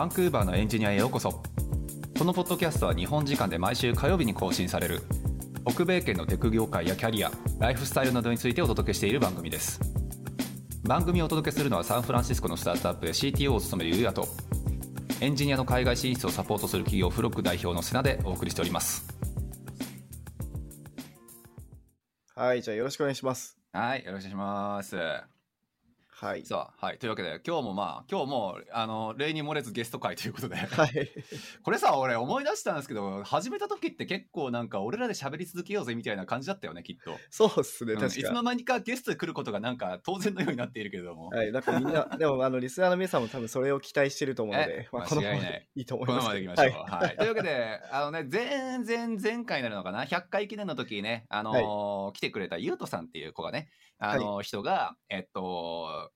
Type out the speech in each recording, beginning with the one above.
バンクーバーのエンジニアへようこそ。このポッドキャストは日本時間で毎週火曜日に更新される。北米圏のテク業界やキャリアライフスタイルなどについてお届けしている番組です。番組をお届けするのはサンフランシスコのスタートアップで CTO を務めるゆうやと。エンジニアの海外進出をサポートする企業フロック代表の瀬名でお送りしております。はい、じゃあよろしくお願いします。はいよろしくお願いしますはい。さあはいというわけで今日もまあ今日もあの例に漏れずゲスト会ということではい。これさ俺思い出したんですけど始めた時って結構なんか俺らで喋り続けようぜみたいな感じだったよねきっと、そうっすね、うんい確か。つの間にかゲストで来ることがなんか当然のようになっているけれども、はい、なんかみんな、でもあのリスナーの皆さんも多分それを期待してると思うのえで、まあ、間このままでいいと思いこのます。ままでいきましょう。ははい。というわけで、あのね、前前前回になるのかな、100回記念の時にね、あのー来てくれたゆうとさんっていう子がね、あのー人が、えっと、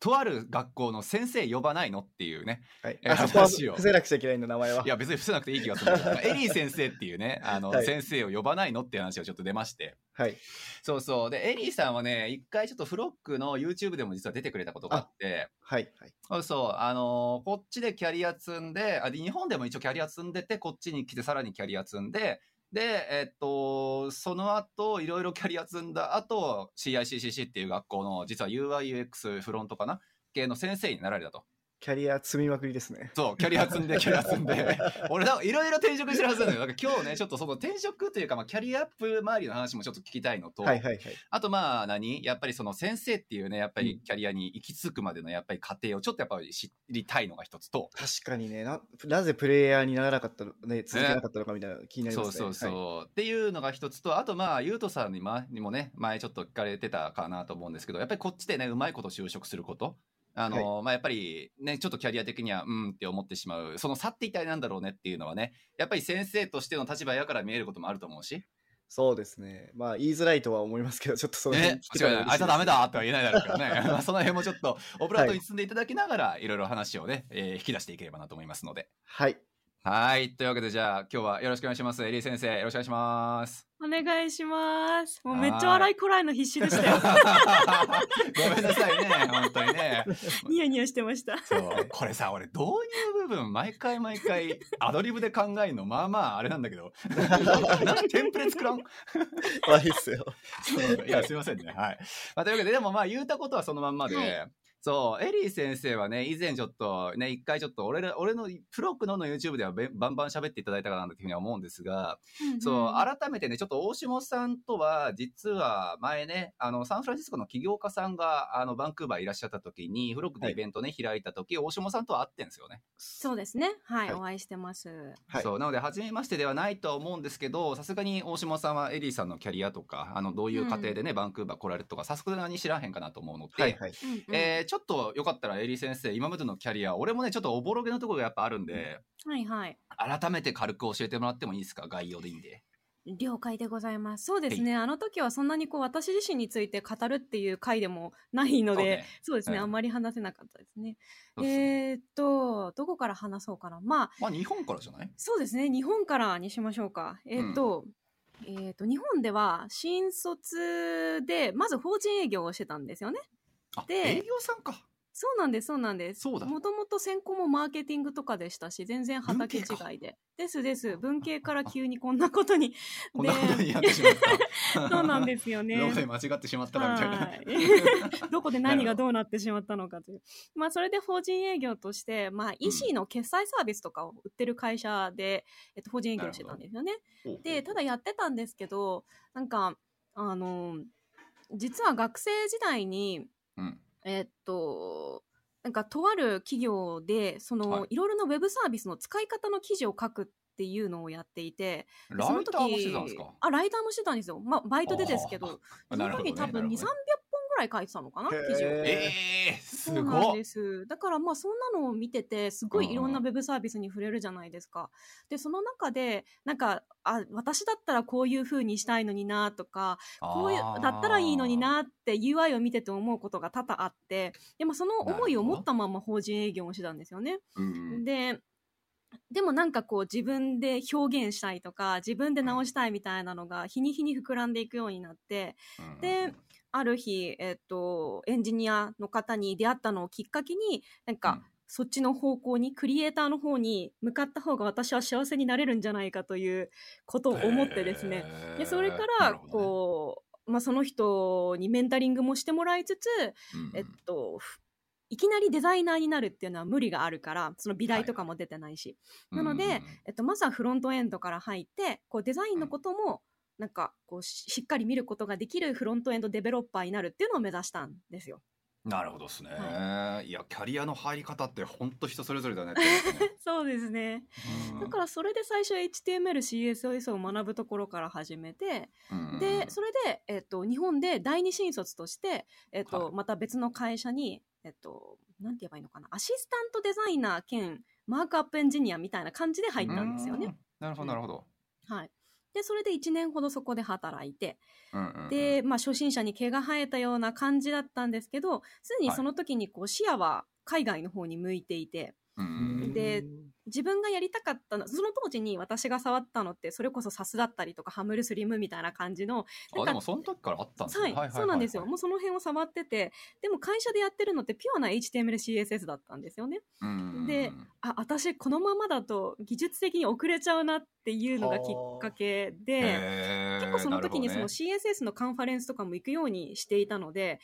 とある学校の先生呼ばないのっていうね。はい。え話を伏せなくちゃいけないんだ、名前は。いや、別に伏せなくていい気がするんだけど。エリー先生っていうね、あの、はい先生を呼ばないのっていう話がちょっと出まして。はい。そうそう。で、エリーさんはね、一回ちょっとフロックの YouTube でも実は出てくれたことがあって、はい。はい。そうそう、あのーこっちでキャリア積んであで、日本でも一応キャリア積んでて、こっちに来てさらにキャリア積んで、で、えっと、その後、いろいろ キャリア積んだ後、CICCC っていう学校の、実は UIUX フロントかな？系の先生になられたと。キャリア積みまくりですね。そう、キャリア積んで、キャリア積んで。俺、なんかいろいろ転職してるはずなんだよ。だから今日ね、ちょっとその転職というか、まあ、キャリアアップ周りの話もちょっと聞きたいのと、はいはいはい。あとまあ何？やっぱりその先生っていうねやっぱりキャリアに行き着くまでのやっぱり過程をちょっとやっぱり知りたいのが一つと、確かにねな、なぜプレイヤーにならなかったの、ね、続けなかったのかみたいなの気になりますね。そうそうそう、はいっていうのが一つとあとまあゆうとさんに,、ま、にもね前ちょっと聞かれてたかなと思うんですけどやっぱりこっちでねうまいこと就職することあの、まあやっぱりねちょっとキャリア的にはうんって思ってしまう。その差って一体なんだろうねっていうのはねやっぱり先生としての立場やから見えることもあると思うし。そうですね。まあ、言いづらいとは思いますけど、ちょっとその辺ね違うあいつはダメだとは言えないだろうからね。まあその辺もちょっとオブラートはい。に包んでいただきながら、い、ろいろ話をね、えー引き出していければなと思いますので。はい。はい。というわけで、じゃあ、今日はよろしくお願いします。エリー先生、よろしくお願いします。お願いします。もうめっちゃ笑いこらえるの必死でしたよ。ごめんなさいね、本当にね。ニヤニヤしてました。そう、これさ、俺、導入部分、毎回毎回、アドリブで考えるの、まあまあ、あれなんだけど、なんかテンプレ作らん？悪いっすよ。いや、すいませんね。はい。まあ、というわけで、でもまあ、言うたことはそのまんまで、はいそう、エリー先生はね、以前ちょっとね、一回ちょっと俺ら、俺のプロックのの YouTube ではべバンバン喋っていただいたかなというふうには思うんですが、そう、改めてね、ちょっと大下さんとは、実は前ね、あの、サンフランシスコの起業家さんが、あの、バンクーバーいらっしゃった時に、フロックでイベントね、開いた時、大下さんとは会ってんですよね。そうですね。はい、はいお会いしてます。はい。そう、なので、初めましてではないとは思うんですけど、さすがに大下さんはエリーさんのキャリアとか、あの、どういう過程でね、バンクーバー来られるとか、さすがに知らへんかなと思うので、はいはい。うんうんえーちょっとよかったらエリー先生、今までのキャリア、俺もね、ちょっとおぼろげのところがやっぱあるんで、はいはい。改めて軽く教えてもらってもいいですか？概要でいいんで。了解でございます。そうですね。あの時はそんなにこう私自身について語るっていう回でもないので、そうねそうですね、うんあんまり話せなかったですね。すねえーっと、どこから話そうかな。まあ、まあ、日本からじゃない？そうですね。日本からにしましょうか。えーっと、えーっと、日本では新卒で、まず法人営業をしてたんですよね。あ、で営業さんか。そうなんです、そうなんです。そうだもともと専攻もマーケティングとかでしたし、全然畑違いで。ですです。文系から急にこんなことに。こんなことになってしまった。そうなんですよね。どこで間違ってしまったらみたいな。はい どこで何がどうなってしまったのかという。まあ、それで法人営業として、まあ、EC の決済サービスとかを売ってる会社で、えっと、法人営業をしてたんですよね。で、ただやってたんですけど、なんか、あの、実は学生時代に、うん。えっと、なんかとある企業で、その、はい。い、ろいろなウェブサービスの使い方の記事を書くっていうのをやっていて、ラその時イターもしてたんですか？あ、ライターもしてたんですよ。まあ、バイトでですけど、その時多分2、300本なるほどね。ぐらい書いてたのかな、記事を。ええー、すそうなんです。だからまあそんなのを見てて、すごいいろんなウェブサービスに触れるじゃないですか。で、その中で、なんか、あ、私だったらこういう風にしたいのになとか、こういう、だったらいいのになって UI を見てて思うことが多々あって、でもその思いを持ったまま法人営業をしてたんですよね。で、でもなんかこう自分で表現したいとか、自分で直したいみたいなのが日に日に膨らんでいくようになって、うんで、ある日、えっと、エンジニアの方に出会ったのをきっかけに、なんか、そっちの方向にクリエイターの方に向かった方が私は幸せになれるんじゃないかということを思ってですね。へー。でそれかならこう、まあ、その人にメンタリングもしてもらいつつ、うんえっとふいきなりデザイナーになるっていうのは無理があるからその美大とかも出てないし、なのでうん。えっと、まずはフロントエンドから入ってこうデザインのこともなんかこうししっかり見ることができるフロントエンドデベロッパーになるっていうのを目指したんですよ。なるほどですね、、はい。やキャリアの入り方って本当人それぞれだねね そうですね。うん。だからそれで最初 HTML、CSS を学ぶところから始めて、うんで、それで、えっと、日本で第二新卒として、えっと、はい。また別の会社に、えっと、なんて言えばいいのかな、アシスタントデザイナー兼マークアップエンジニアみたいな感じで入ったんですよね。うん。なるほどなるほど、はい。で、それで1年ほどそこで働いて、うんうんうん。で、まあ、初心者に毛が生えたような感じだったんですけど、すでにその時にこう視野は海外の方に向いていて、うんうん。で自分がやりたかったの、その当時に私が触ったのって、それこそサスだったりとか、ハムルスリムみたいな感じの、なんかあでもその時からあったんですねはい、そうなんですよ。もうその辺を触ってて、でも会社でやってるのってピュアな HTML、CSS だったんですよね。うんであ、私このままだと技術的に遅れちゃうなっていうのがきっかけで、結結構その時にそのね CSS のカンファレンスとかも行くようにしていたので、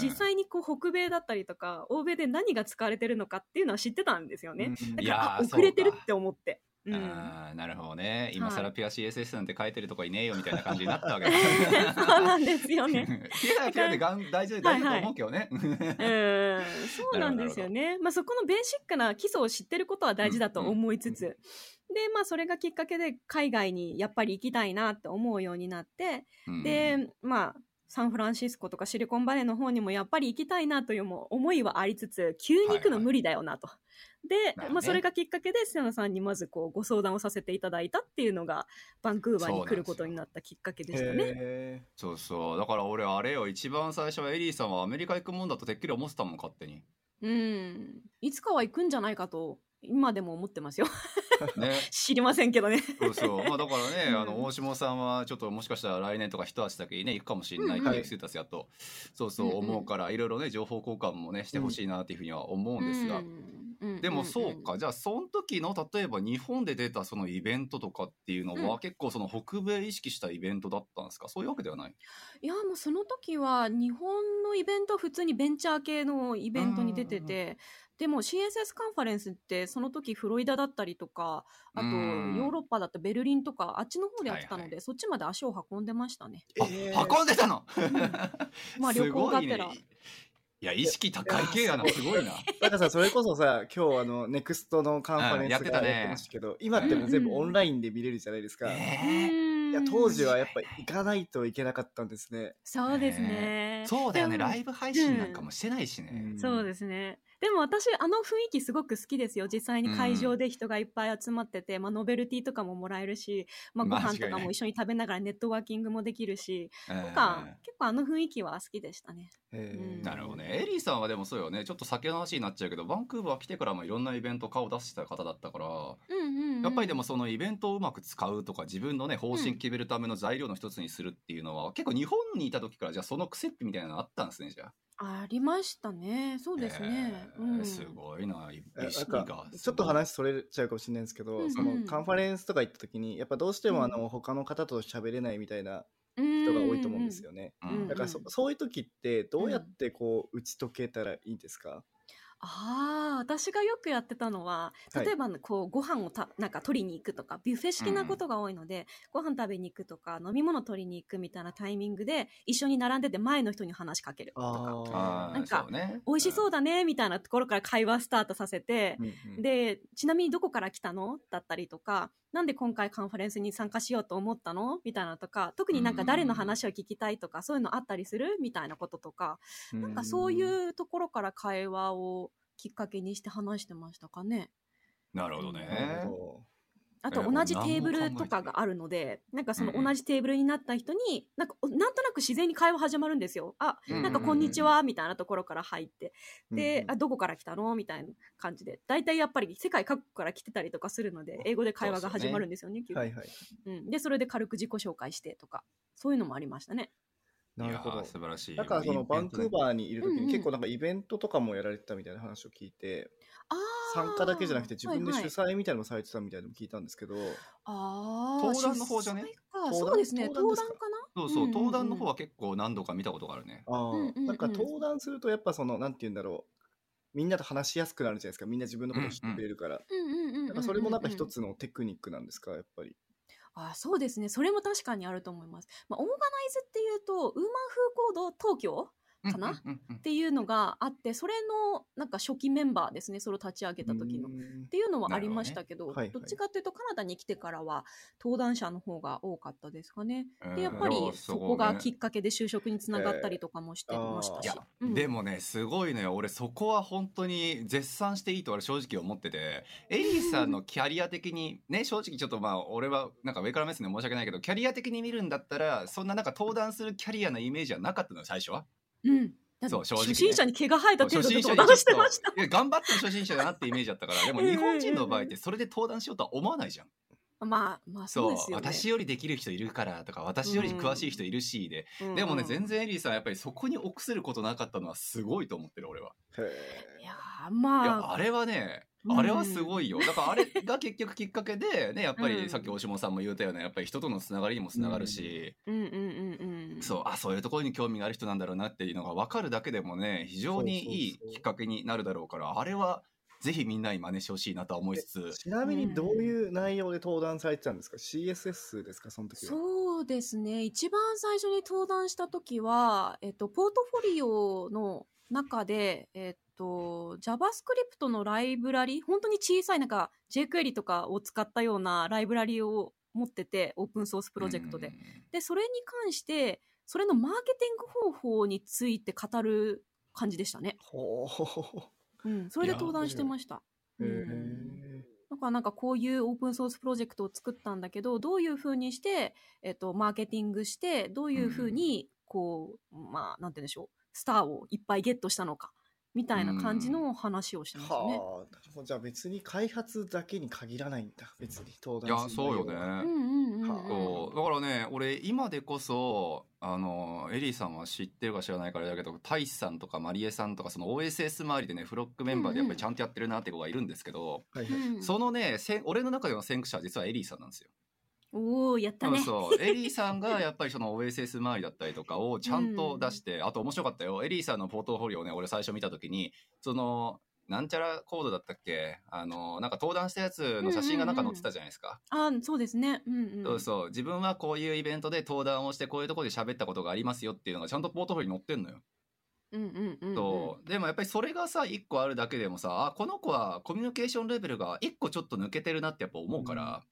実際にこう北米だったりとか欧米で何が使われてるのかっていうのは知ってたんですよね。うんだいやーからあ遅れてるって思って。うん、あーなるほどね。今はい。更ピュア CSS なんて書いてるとこいねえよみたいな感じになったわけだ。そうなんですよね。ピュアピュアでがん大丈夫大丈夫だと思うけどね、うん、そうなんですよね。まあ、そこのベーシックな基礎を知ってることは大事だと思いつつ、で、まあ、それがきっかけで海外にやっぱり行きたいなって思うようになって、うん。で、まあ、サンフランシスコとかシリコンバレーの方にもやっぱり行きたいなというも思いはありつつ、急に行くの無理だよなと。で、なるほどねまあ、それがきっかけで、瀬野さんにまずこうご相談をさせていただいたっていうのが、バンクーバーに来ることになったきっかけでしたね。へそうそうだから俺あれよ一番最初はエリーさんはアメリカ行くもんだとてっきり思ってたもん勝手にうん。いつかは行くんじゃないかと、今でも思ってますよ。ね。知りませんけどね。そうそう。まあだからね、うん。あの大下さんはちょっともしかしたら来年とか一足だけね行くかもしれないっていうステータスやと、そうそう思うからいろいろね情報交換もねしてほしいなっていうふうには思うんですが、うん。でもそうか、じゃあその時の例えば日本で出たそのイベントとかっていうのは、うん。結構その北米意識したイベントだったんですか？そういうわけではない。いやもうその時は日本のイベントは普通にベンチャー系のイベントに出てうんてでも CSS カンファレンスってその時フロリダだったりとかあとヨうん。ーロッパだったベルリンとかあっちの方でやってたので、はいそっちまで足を運んでましたね。あ、えー。運んでたの？まあ旅行がてら。いねいや意識高い系やな。すごいな。なんかさ、それこそさ、今日あの、ネクストのカンファレンスうんやってたね。がやってましたけど、今ってもう全部オンラインで見れるじゃないですか。いえや、当時はやっぱ行かないといけなかったんですね。そうですね。ね。そうだよね。ライブ配信なんかもしてないしね、うん。そうですね。でも私、あの雰囲気すごく好きですよ。実際に会場で人がいっぱい集まってて、まあ、ノベルティとかももらえるし、まあ、ご飯とかも一緒に食べながらネットワーキングもできるし、なんか、結構あの雰囲気は好きでしたね。うんなるほどね。エリーさんはでもそうよね。ちょっと酒の話になっちゃうけど、バンクーバー来てからもいろんなイベント顔出してた方だったから、うんうん、うん。やっぱりでもそのイベントをうまく使うとか、自分のね、方針決めるための材料の一つにするっていうのは、結構日本にいた時から、じゃあその癖みたいなのあったんですね、じゃあ。ありましたね。そうですね。えーうん、すごいな、意え識なんがか。ちょっと話それちゃうかもしれないんですけど、うんうんそのカンファレンスとか行った時にやっぱどうしてもあの、他の方と喋れないみたいな人が多いと思うんですよね。うんうんだからそそういう時ってどうやってこう打ち解けたらいいんですか、ああ、私がよくやってたのは、はい。例えば、こう、ご飯をた、なんか取りに行くとか、ビュッフェ式なことが多いので、ご飯食べに行くとか、飲み物取りに行くみたいなタイミングで、一緒に並んでて前の人に話しかけるとか、あーなんかそうね、美味しそうだね、みたいなところから会話スタートさせて、うんうん。で、ちなみにどこから来たの？だったりとか、なんで今回カンファレンスに参加しようと思ったの？みたいなのとか、特になんか誰の話を聞きたいとか、そういうのあったりする？みたいなこととか、なんかそういうところから会話をきっかけにして話してましたかね。なるほどなるね。ほあとえ同じテーブルとかがあるので、なんかその同じテーブルになった人に、なんかなんとなく自然に会話始まるんですよ。あ、うんなんかこんにちはみたいなところから入って、どで、あどこから来たの？みたいな感じで、大体やっぱり世界各国から来てたりとかするので、英語で会話が始まるんですよね。基本はいはい。うん、で、それで軽く自己紹介してとか、そういうのもありましたね。なるほど。素晴らしい。だからそのバンクーー。バーにいる時うんうんに結構なんかイベントとかもやられてたみたいな話を聞いて、参加だけじゃなくて自分で主催みたいなのもされてたみたいなのも聞いたんですけど、あー登壇の方じゃね？そうですね登壇ですか登壇かなそうそう、うん。うんうん登壇の方は結構何度か見たことがあるね。ああ、うんうんうん。なんか登壇するとやっぱそのなんて言うんだろうみんなと話しやすくなるじゃないですか。みんな自分のことを知ってくれるから、うんそれもなんか一つのテクニックなんですかやっぱり。あそうですね。それも確かにあると思います、まあ、オーガナイズっていうとウーマンフーコード東京？かな？うんうんうんっていうのがあってそれのなんか初期メンバーですねそれを立ち上げた時の。っていうのはありましたけどね。はいはい。どっちかっていうとカナダに来てからは登壇者の方が多かったですかね。うん。でやっぱりそこがね。きっかけで就職につながったりとかもしてましたし。えー。うんでもねすごいのよ俺そこは本当に絶賛していいと俺正直思ってて。エリーさんのキャリア的にね正直ちょっとまあ俺はなんか上から目線で申し訳ないけどキャリア的に見るんだったらそんななんか登壇するキャリアのイメージはなかったのよ最初は？うんそう正直ね初心者に毛が生えた程度で登壇してました。いや頑張ってる初心者だなってイメージだったからでも 日本人の場合ってそれで登壇しようとは思わないじゃん。まあまあそそううですよね。私よりできる人いるからとか私より詳しい人いるしで、うんでもねうん全然エリーさんやっぱりそこに臆することなかったのはすごいと思ってる俺は。へいやまやああれはねうんあれはすごいよ。だからあれが結局きっかけでねやっぱうんりさっき大下さんも言ったようなやっぱり人とのつながりにもつながるし、うんうんうんうん。そうあそういうところに興味がある人なんだろうなっていうのが分かるだけでもね非常にいいきっかけになるだろうからあれはぜひみんなに真似してほしいなとは思いつつ。ちなみにどういう内容で登壇されてたんですか ?CSS ですかその時は。そうですね一番最初に登壇した時は、えっと、ポートフォリオの中で、えっと、JavaScript のライブラリ本当に小さいなんか jQuery とかを使ったようなライブラリを持っててオープンソースプロジェクトで。うんでそれに関してそれのマーケティング方法について語る感じでしたね。ほう。うん、それで登壇してました。へうんえ。だからなんかこういうオープンソースプロジェクトを作ったんだけどどういうふうにして、えっと、マーケティングしてどういうふうにこう、まあなんて言うんでしょうスターをいっぱいゲットしたのかみたいな感じの話をしてましたね。はあ、じゃあ別に開発だけに限らないんだ。別に登いや壇するそうよね。うんうんうんうん。はそう。だからね俺今でこそあのエリーさんは知ってるか知らないからだけどタイスさんとかマリエさんとかその OSS 周りでねフロックメンバーでやっぱりちゃんとやってるなって子がいるんですけど、はいはいうんそのね俺の中での先駆者は実はエリーさんなんですよ。おおやったね。そうそう エリーさんがやっぱりその OSS 周りだったりとかをちゃんと出して、あと面白かったよエリーさんのポートフォリオをね俺最初見た時にそのなんちゃらコードだったっけ？あのなんか登壇したやつの写真がなんか載ってたじゃないですか。あそうですね。うんうん。そうそう自分はこういうイベントで登壇をしてこういうところで喋ったことがありますよっていうのがちゃんとポートフォリオに載ってんのよ。うんうんうんうん。そうでもやっぱりそれがさ一個あるだけでもさあこの子はコミュニケーションレベルが一個ちょっと抜けてるなってやっぱ思うから、うんうんうん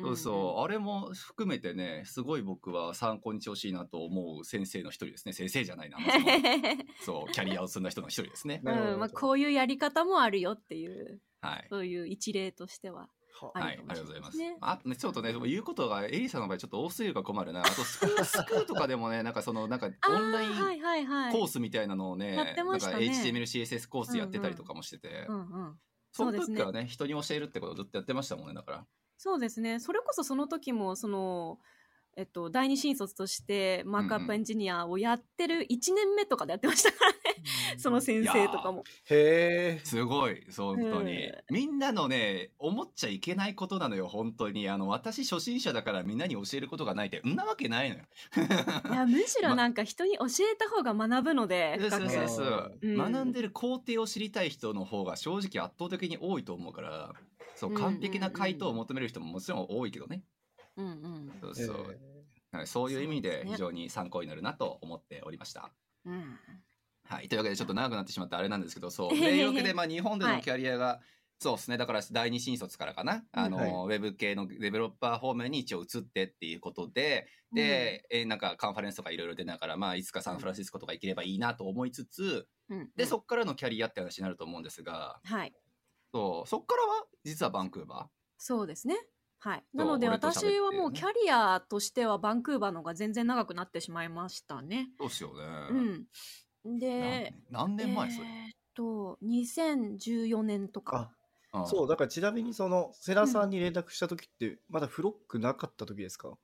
そうそうあれも含めてねすごい僕は参考にしてほしいなと思う先生の一人ですね先生じゃないな、まあ そうキャリアを積んだ人の一人ですね。うんまあ、こういうやり方もあるよっていうはいそういう一例としては。はい、ありがとうございます。ねあね、ちょっとね、言うことがエリーさんの場合ちょっと多すぎるから困るな。あとスクール、スクールとかでもね、なんかそのなんかオンライン。コースみたいなのをね、やってなんかましたね HTML、CSS コースやってたりとかもしてて、うんうん。そのそうですね時からね、人に教えるってことをずっとやってましたもんね、だから。そうですね。それこそその時も、その、えっと、第二新卒としてマークアップエンジニアをやってる1年目とかでやってましたからね。その先生とかも。へえ。すごい、そう本当にえ。みんなのね、思っちゃいけないことなのよ、本当に。あの、私初心者だからみんなに教えることがないって、んなわけないのよ。いや、むしろなんか人に教えた方が学ぶので、そう。そうそう、うん学んでる工程を知りたい人の方が正直圧倒的に多いと思うからそううん完璧な回答を求める人ももちろん多いけどね、うんうん。そうそう、はいそういう意味で非常に参考になるなと思っておりました。うん。はい、というわけでちょっと長くなってしまってあれなんですけどそうへへへというわけで、まあ、日本でのはい。キャリアが、そうですね。だから第二新卒からかな、あのはい。ウェブ系のデベロッパー方面に一応移ってっていうことで、で、えーなんかカンファレンスとかいろいろ出ながら、まあ、いつかサンフランシスコとか行ければいいなと思いつつ、うん、で、うん。そっからのキャリアって話になると思うんですが、はい。そうそっからは実はバンクーバそうですね。はい。なので私はもうキャリアとしてはバンクーバーの方が全然長くなってしまいましたね。ー。そうっすよね。うん。で、何年前それ、えーっと、2014年とか。あ、んそう、だからちなみにその、セラさんに連絡した時って、まだフロックなかった時ですか？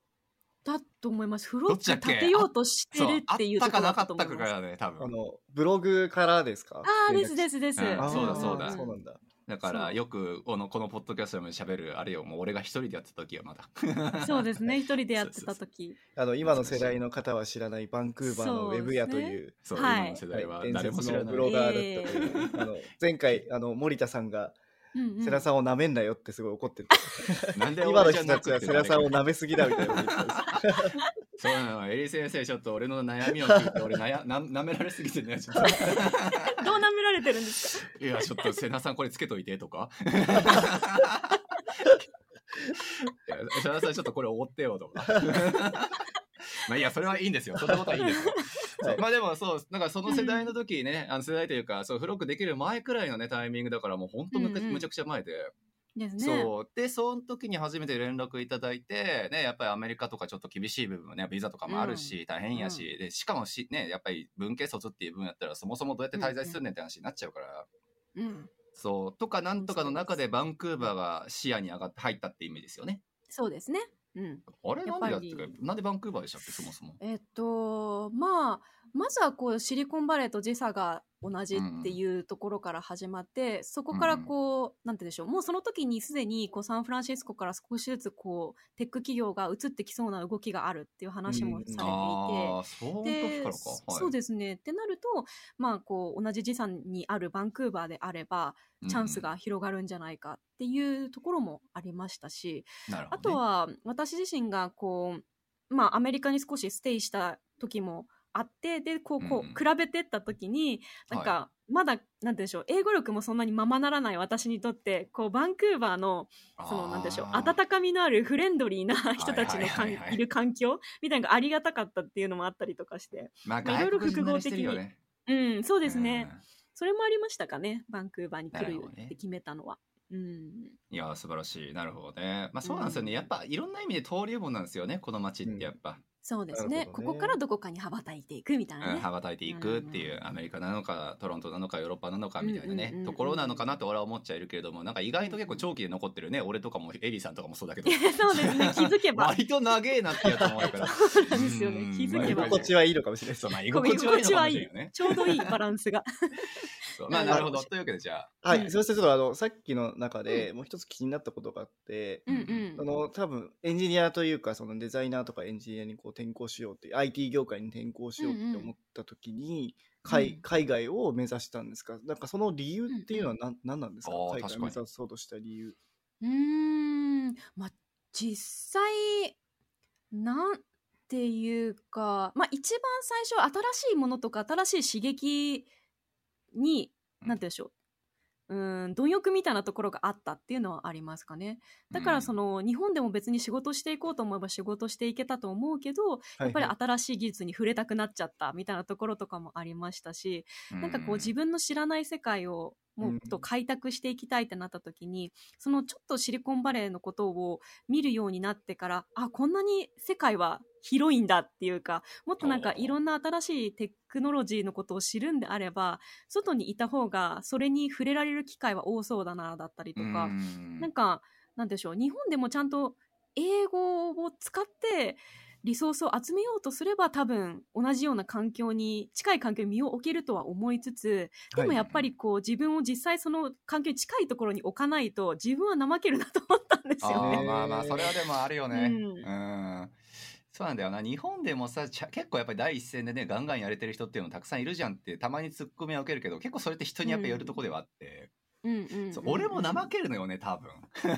だと思います。フロッグ立てようとしてるっていうところだったかなかったと思います。かがね、多あ分。の、ブログからですか？ああ、ですですです。うんあーそうだそうだそうなんだ。だから、そうよく、この、このポッドキャストでも喋る、あれよ、もう俺が一人でやってた時はまだ。そうですね。一人でやってたそうそう時。あの、今の世代の方は知らないバンクーバーのウェブ屋という、そう、はい今の世代ははい誰も知らない。ブロガーだったという、あの前回あの森田さんがうんうん世良さんを舐めんなよってすごい怒ってて、なんで今の人たちは世良さんを舐めすぎだみたいなそうなの、エリ先生、ちょっと俺の悩みを聞いて、俺悩 な、舐められすぎてね、ちょっと。どう舐められてるんですか？いや、ちょっと、瀬名さんこれつけといてとか。いや瀬名さんちょっとこれおごってよとか。まあいいや、それはいいんですよ。そんなことはいいんですよ。まあでもそう、なんかその世代の時ね、あの世代というか、そう、フロックできる前くらいのね、タイミングだからもう本当むかうんうんむちゃくちゃ前で。ですね。そう。で、その時に初めて連絡いただいて、ね、やっぱりアメリカとかちょっと厳しい部分もね、ビザとかもあるし、大変やし、で、しかもし、ね、やっぱり文系卒っていう分やったら、そもそもどうやって滞在するねんって話になっちゃうから、うん。そう。とか、なんとかの中でバンクーバーが視野に上がって入ったって意味ですよね。そうですね。うん。あれなんでやってやっぱりか、なんでバンクーバーでしたっけ、そもそも。えっと、まあ、まずはこうシリコンバレーと時差が同じっていうところから始まって、そこからこう、なんてでしょう、もうその時にすでにこうサンフランシスコから少しずつこう、テック企業が移ってきそうな動きがあるっていう話もされていて、でそうですね。ってなると、まあ、こう、同じ時差にあるバンクーバーであれば、チャンスが広がるんじゃないかっていうところもありましたし、うん、なるほあとは、私自身が、こう、まあ、アメリカに少しステイした時もあって、で、こう、こうんう、比べてった時に、なんか、まだ、なんて言うんでしょう、英語力もそんなにままならない私にとって、こう、バンクーバーの、その、なんでしょう、温かみのあるフレンドリーな人たちのかんはいる環境みたいなのがありがたかったっていうのもあったりとかして。まあ、まあいろいろ外国人慣れしてるよね。うん、そうですね。うんそれもありましたかね、バンクーバーに来るって決めたのは。うん。いやー素晴らしい。なるほどね。まあそうなんですよね。やっぱいろんな意味で登竜門なんですよね、この街ってやっぱ。そうですね。ね。ここからどこかに羽ばたいていくみたいなうんね。羽ばたいていくっていう、アメリカなのかトロントなのかヨーロッパなのかみたいなね、ところなのかなと俺は思っちゃいるけれどもなんか意外と結構長期で残ってるね。俺とかもエリーさんとかもそうだけど。そうですね、気づけば。割と長えなってやつ思うから。そうなんですよね。うん、まあ居気づけば。心地はいいのかもしれない。ですそうまあ居心地はいいのかもしれないよねちょうどいいバランスが。そうまあなるほど。というわけでじゃあ。はい、うん。そしてちょっとあのさっきの中でもう一つ気になったことがあって、うんうん。あ。の多分エンジニアというかそのデザイナーとかエンジニアにこう転校しようって IT 業界に転校しようって思った時に、海うん。海外を目指したんですか？なんかその理由っていうのは何,、なんなんですか？海外を目指そうとした理由。うーん、まあ、実際、なんていうか、まあ、一番最初、新しいものとか、新しい刺激に、うん。なんて言うんでしょう。うーん、貪欲みたいなところがあったっていうのはありますかね。だからその、日本でも別に仕事していこうと思えば仕事していけたと思うけど、やっぱり新しい技術に触れたくなっちゃったみたいなところとかもありましたし、なんかこう自分の知らない世界をもっと開拓していきたいってなった時に、そのちょっとシリコンバレーのことを見るようになってから、あ、こんなに世界は広いんだっていうか、もっとなんかいろんな新しいテクノロジーのことを知るんであれば、外にいた方がそれに触れられる機会は多そうだな、だったりとか、なんか、なんでしょう、日本でもちゃんと英語を使ってリソースを集めようとすれば多分同じような環境に、近い環境に身を置けるとは思いつつ、でもやっぱりこう自分を実際その環境に近いところに置かないと自分は怠けるなと思ったんですよあね。ーまあまあそれはでもあるよね。ううんん。そうなんだよな。日本でもさ結構やっぱり第一線でねガンガンやれてる人っていうのたくさんいるじゃんってたまにツッコミは受けるけど結構それって人にやっぱやるとこではあって、うんうん。うんうんそう俺も怠けるのよね多分。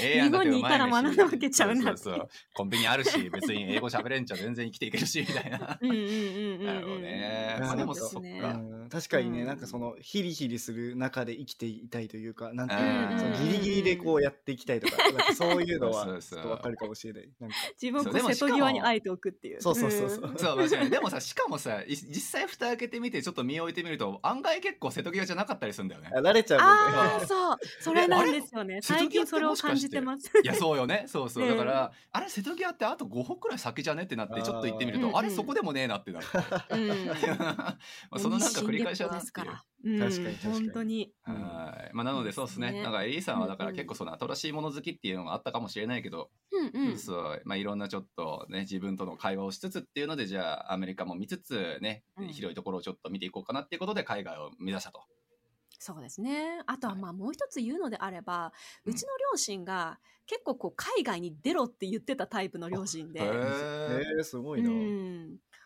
ええ日本にいたら学学けちゃうなって。そうそうそう。コンビニあるし別に英語喋れんちゃ全然生きていけるしみたいな。うんうんうんうんうん。なるほどね。まあでもそうですね。そっか。うん確かにね、うんなんかそのヒリヒリする中で生きていたいというかなんてそのギリギリでこうやっていきたいとかそういうのは ちょっとわかるかもしれない。なんか。自分瀬戸際にあえておくっていう。そうそうそうそう、そうでもさしかもさい実際蓋開けてみてちょっと身を置いてみると案外結構瀬戸際じゃなかったりするんだよねれちゃうもんねああ、そう。それなんですよね。最近それを感じてます。いやそうよね。そうそう、ねだからあれ瀬戸際ってあと5歩くらい先じゃね？ってなってちょっと行ってみるとあれそこでもねえなってなる。う そのなんか繰り返しだなっていうですから。うん、確かに確かに。本当に。うんはい。まあ、なのでそうですね。ですね。なんかエリーさんはだから結構その新しいもの好きっていうのがあったかもしれないけど、うんうん。そう、まあいろんなちょっとね、自分との会話をしつつっていうので、じゃあアメリカも見つつね、うん。広いところをちょっと見ていこうかなっていうことで海外を目指したと。そうですね。あとははいまあもう一つ言うのであれば、ううんちの両親が結構こう海外に出ろって言ってたタイプの両親で。へえーー、すごういな。ん。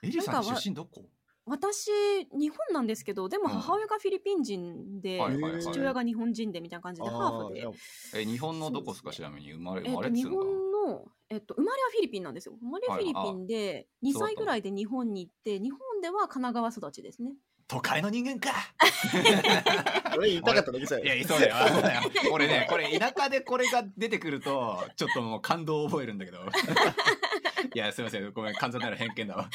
エリーさん出身どこ？私、日本なんですけど、でもうん母親がフィリピン人で、はいはいはい父親が日本人でみたいな感じで、ハーフであー。え、日本のどこですかちなみに生まれ、え生まれっつうのか本の、えっと、生まれはフィリピンなんですよ。生まれはフィリピンで、2そうだった歳ぐらいで日本に行って、日本では神奈川育ちですね。都会の人間か俺言いたかっただけじゃん。い？や、そうだよ。そうだよ俺ね、これ田舎でこれが出てくると、ちょっともう感動を覚えるんだけど。いや、すいません。ごめん。完全なる偏見だわ。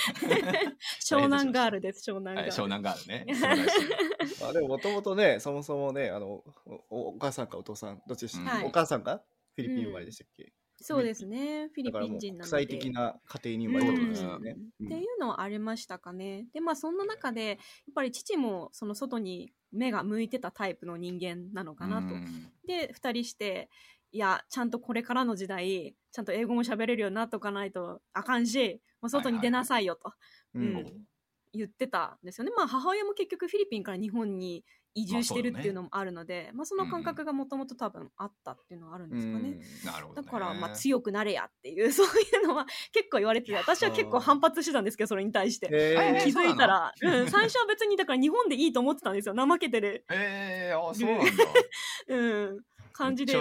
湘南ガールです、湘南ガはい、ール。湘南があるね。あでももともとね、そもそもね、あのおお母さんかお父さん、どっちでした？っけ、はいお母さんがフィリピン生まれでしたっけ、そうですね、フィリピン。人なので。国際的な家庭に生まれたってことですよね。うん。っていうのはありましたかね。で、まあそんな中で、やっぱり父もその外に目が向いてたタイプの人間なのかなと。うん。で、二人して、いや、ちゃんとこれからの時代、ちゃんと英語も喋れるようになっとかないとあかんし、もう外に出なさいよと。うん。うん言ってたんですよね。まあ母親も結局フィリピンから日本に移住してるっていうのもあるので、まあその感覚がもともと多分あったっていうのはあるんですかね。なるほど、ね。だから、まあ、強くなれやっていう、そういうのは結構言われてて、私は結構反発してたんですけど、それに対して。えー気づいたら、うん、最初は別に、だから日本でいいと思ってたんですよ。怠けてる、えー、あ、そうなんだ。うん、感じで、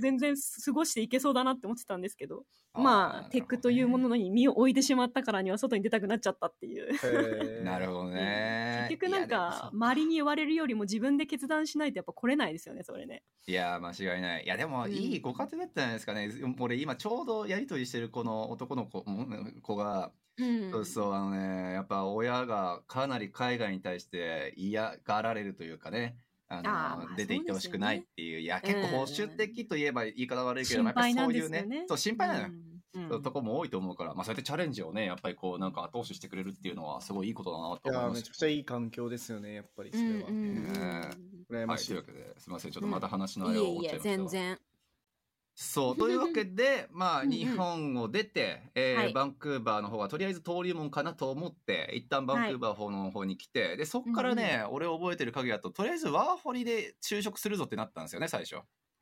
全然過ごしていけそうだなって思ってたんですけど、まあ、テックというものに身を置いてしまったからには外に出たくなっちゃったっていう。なるほどね。結局なんか、周りに言われるよりも自分で決断しないとやっぱ来れないですよね、それね。いや間違いない。いやでもうんいいご家庭だったんじゃないですかね。俺今ちょうどやりとりしてるこの男の子子が、うん。そうそうあのねやっぱ親がかなり海外に対して嫌がられるというかね。あのあーまあ出て行ってほしくないっていういや結構保守的といえば言い方悪いけど、心やっぱりそういうね。ねそう心配なのよ、うんそうとこも多いと思うから、まあ、そうやってチャレンジをねやっぱりこうなんか後押ししてくれるっていうのはすごいいいことだなといや思います。めちゃくちゃいい環境ですよね、やっぱりそれは。うんうんうんねはい、羨ましい。というわけで。すみません。ちょっとまた話の間いえいえを追っちゃいましたが全然そう。というわけで まあうんうん。日本を出て、えーはい。バンクーバーの方はとりあえず登竜門かなと思って一旦バンクーバーの方に来て、でそこからね、俺覚えてる限りだととりあえずワーホリで就職するぞってなったんですよね最初。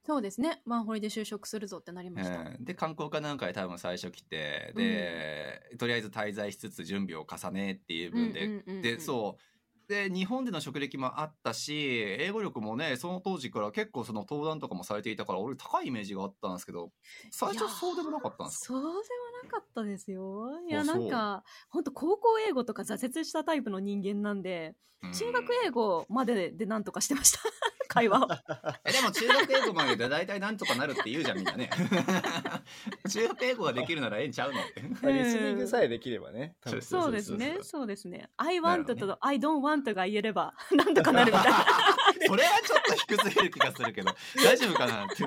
そうですね。ワンホリで就職するぞってなりました、えーで観光かなんかで多分最初来てで、とりあえず滞在しつつ準備を重ねっていう分で、うんうんうんうん。でそうで日本での職歴もあったし英語力もねその当時から結構その登壇とかもされていたから俺高いイメージがあったんですけど最初そうでもなかったんですか？そうではなかったですよ。いやなんか本当高校英語とか挫折したタイプの人間なんで中学英語まででなんとかしてました。会話を。えでも中学英語までで大体なんとかなるって言うじゃんみんなね。中学英語ができるならええんちゃうのって。まあリスニングさえできればね。そうですね。そうですね。I want と I don't want が言えれば なんとかなるみたいな それはちょっと低すぎる気がするけど大丈夫かな？って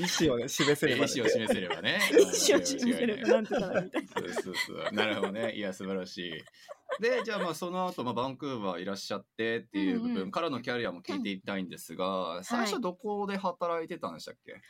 意思をね、示せれば、ね。意思を示せればね。意思を示せればなんとかなるみたいなそうそうそう。なるほどね。いや、素晴らしい。で、じゃあまあその後、まあ、バンクーバーいらっしゃってっていう部うんうん分からのキャリアも聞いていきたいんですが、最初どこで働いてたんでしたっけ、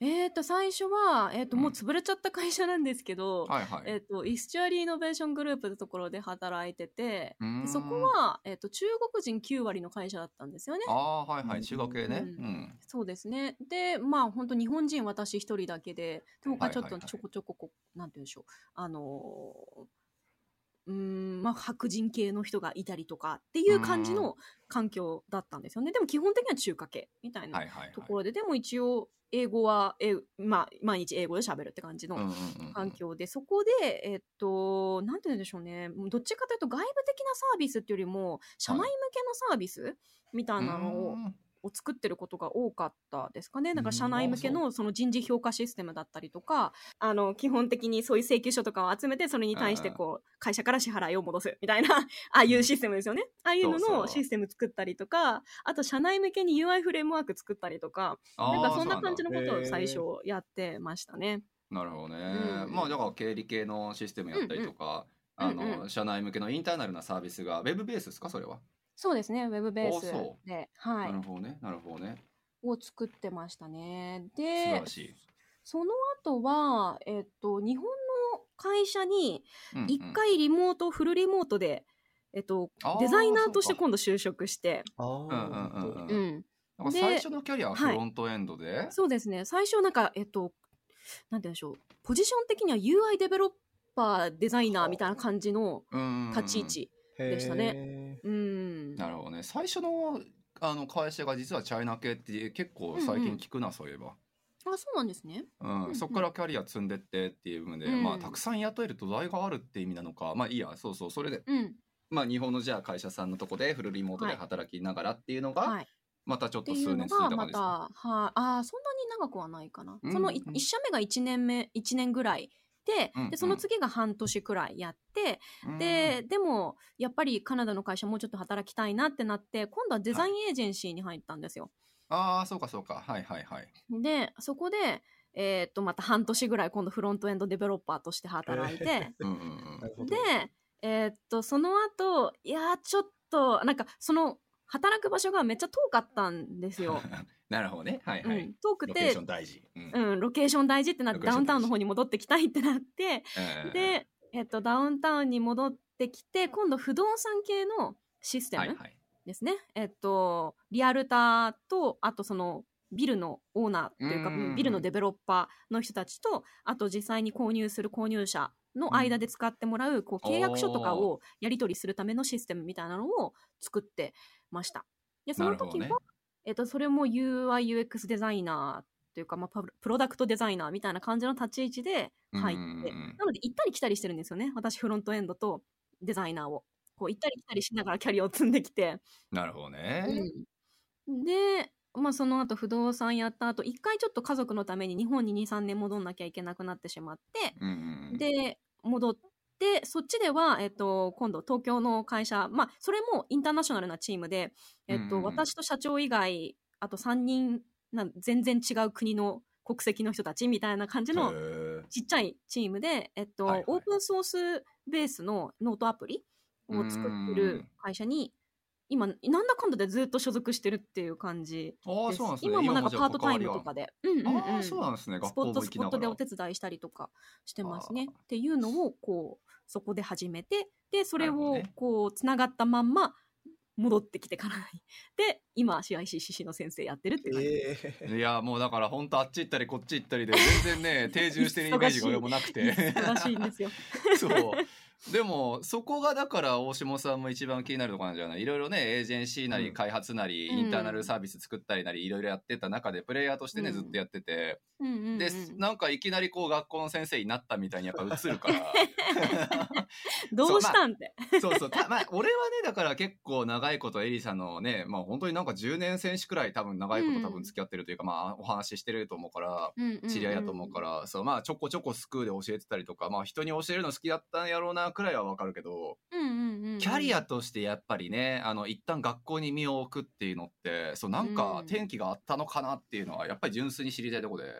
えっと最初は、えっともう潰れちゃった会社なんですけど、はいはい。えっとイスチュアリーイノベーショングループのところで働いててうーんでそこは、えっと中国人9割の会社だったんですよね。ああ、はいはい。中学系ね。ううんん。そうですね。で、まあ本当日本人私一人だけで、で他ちょっとちょこちょここう、なんて言うんでしょう。あのーうーん、まあ白人系の人がいたりとかっていう感じの環境だったんですよね。でも基本的には中華系みたいな。ところで、でも一応英語は、えまあ毎日英語で喋るって感じの環境で、そこで、えっと、なんて言うんでしょうね。どっちかというと外部的なサービスっていうよりも、社内向けのサービスみたいなのを、を作ってることが多かったですかね。だかうんら社内向けのその人事評価システムだったりとか、あの、基本的にそういう請求書とかを集めて、それに対してこう、会社から支払いを戻すみたいな、ああいうシステムですよね。ああいうののシステム作ったりとか、あと社内向けに UI フレームワーク作ったりとか、なんかそんな感じのことを最初やってましたね。なるほどね。うんまあだから経理系のシステムやったりとか、うんうんあの、うん社内向けのインターナルなサービスがウェブベースですかそれは？そうですね、ウェブベースで。はいな。るほどね。なるほどね。を作ってましたね。素晴でら、しい。その後は、えっと、日本の会社にうんうん一回リモート、フルリモートで、えっとあー、デザイナーとして今度就職して、あーうんうんうんうんうん。なんかで最初のキャリアはフロントエンドで、そうですね。最初なんか、えっと、なんて言うんでしょう。ポジション的には UI デベロッパーデザイナーみたいな感じのうんうんうん立ち位置。でしたね。うん。なるほどね。最初のあの会社が実はチャイナ系って結構最近聞くな、そういえば、あ、そうなんですね。うん。うんそこからキャリア積んでってっていう部分で、うん。まあたくさん雇える土台があるって意味なのか。まあいいやそうそう。それでうん。まあ日本のじゃあ会社さんのとこでフルリモートではい。働きながらっていうのが、はい。またちょっと数年続いた、た感じですか？はい、ああ、そんなに長くはないかな。うん。その一社目が1年目、一年ぐらいで、うんうん。で、その次が半年くらいやって、うん。で、でも、やっぱりカナダの会社もうちょっと働きたいなってなって、今度はデザインエージェンシーに入ったんですよ。ああそうかそうか。はいはいはい。で、そこで、えーっと、また半年ぐらい今度フロントエンドデベロッパーとして働いて、うんうんうん。で、えーっと、その後、いやー、ちょっと、なんか、その、働く場所がめっちゃ遠かったんですよ。なるほどね。はいはい、うん、遠くてロケーション、大事、うん。うん、ロケーション大事ってなって、ダウンタウンの方に戻ってきたいってなって、えーで、えーっと、ダウンタウンに戻ってきて、今度不動産系のシステムはいはい。ですね。えーっと、リアルターと、あとその、ビルのオーナーというか、うん。ビルのデベロッパーの人たちと、あと実際に購入する購入者の間で使ってもらう、こう契約書とかをやり取りするためのシステムみたいなのを作ってました。で、その時は、ねえっと、それも UI、UX デザイナーというか、まあ、プロダクトデザイナーみたいな感じの立ち位置で入って、なので行ったり来たりしてるんですよね。私、フロントエンドとデザイナーを。こう行ったり来たりしながらキャリアを積んできて。なるほどね、うんで、まあ、その後不動産やった後、一回ちょっと家族のために日本に2、3年戻んなきゃいけなくなってしまって、うん、で、戻って、そっちでは、えっと、今度東京の会社、まあ、それもインターナショナルなチームで、えっと、私と社長以外、あと3人、なん全然違う国の国籍の人たちみたいな感じのちっちゃいチームで、えっと、はいはい。オープンソースベースのノートアプリを作ってる会社に、今、なんだかんだでずっと所属してるっていう感じです。ああそうなんですね今もなんかパートタイムとかで。うんうんうん。ああそうなんですねスポットスポットでお手伝いしたりとかしてますね。っていうのをこうそこで始めてでそれをこうつながったまんま戻ってきてからにで今 CICCC の先生やってるっていう感じ。えーいやもうだから本当あっち行ったりこっち行ったりで全然ね定住してるイメージが俺もなくて 忙しいんですよ。そうでもそこがだから大下さんも一番気になるところなんじゃない？いろいろねエージェンシーなりうん。開発なり、うん。インターナルサービス作ったりなりいろいろやってた中でプレイヤーとしてね、うん。ずっとやってて。うんうんうんでなんかいきなりこう学校の先生になったみたいにやっぱ映るから。どうしたんって。そうそうたまあ俺はねだから結構長いことエリさんのねまあ本当になんか10年選手くらい多分長いこと多分付き合ってるというか、まあお話ししてると思うから知り合いだと思うから、そうまあちょこちょこスクールで教えてたりとかまあ人に教えるの好きだったんやろうなくらいはわかるけど、うんうんうんうんキャリアとしてやっぱりねあの一旦学校に身を置くっていうのってそうなんかうん転機があったのかなっていうのはやっぱり純粋に知りたいところで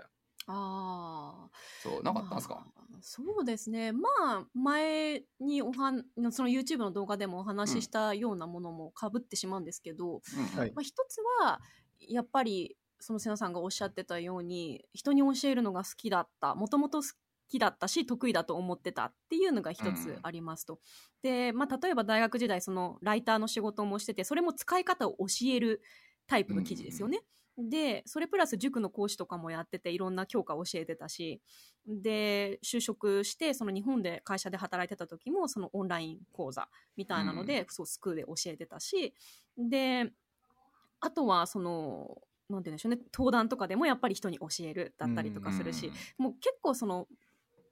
ああ。そうなかったんですか、まあそうですね。まあ、前におはん、その YouTube の動画でもお話ししたようなものも被ってしまうんですけど、うんはいまあ、一つは、やっぱり、その瀬名さんがおっしゃってたように、人に教えるのが好きだった、もともと好きだったし、得意だと思ってたっていうのが一つありますと。で、まあ、例えば大学時代、そのライターの仕事もしてて、それも使い方を教えるタイプの記事ですよね。で、それプラス塾の講師とかもやってて、いろんな教科を教えてたし、で、就職して、その日本で会社で働いてた時も、そのオンライン講座みたいなので、そう、スクールで教えてたし、で、あとは、その、なんて言うんでしょうね、登壇とかでもやっぱり人に教えるだったりとかするし、もう結構その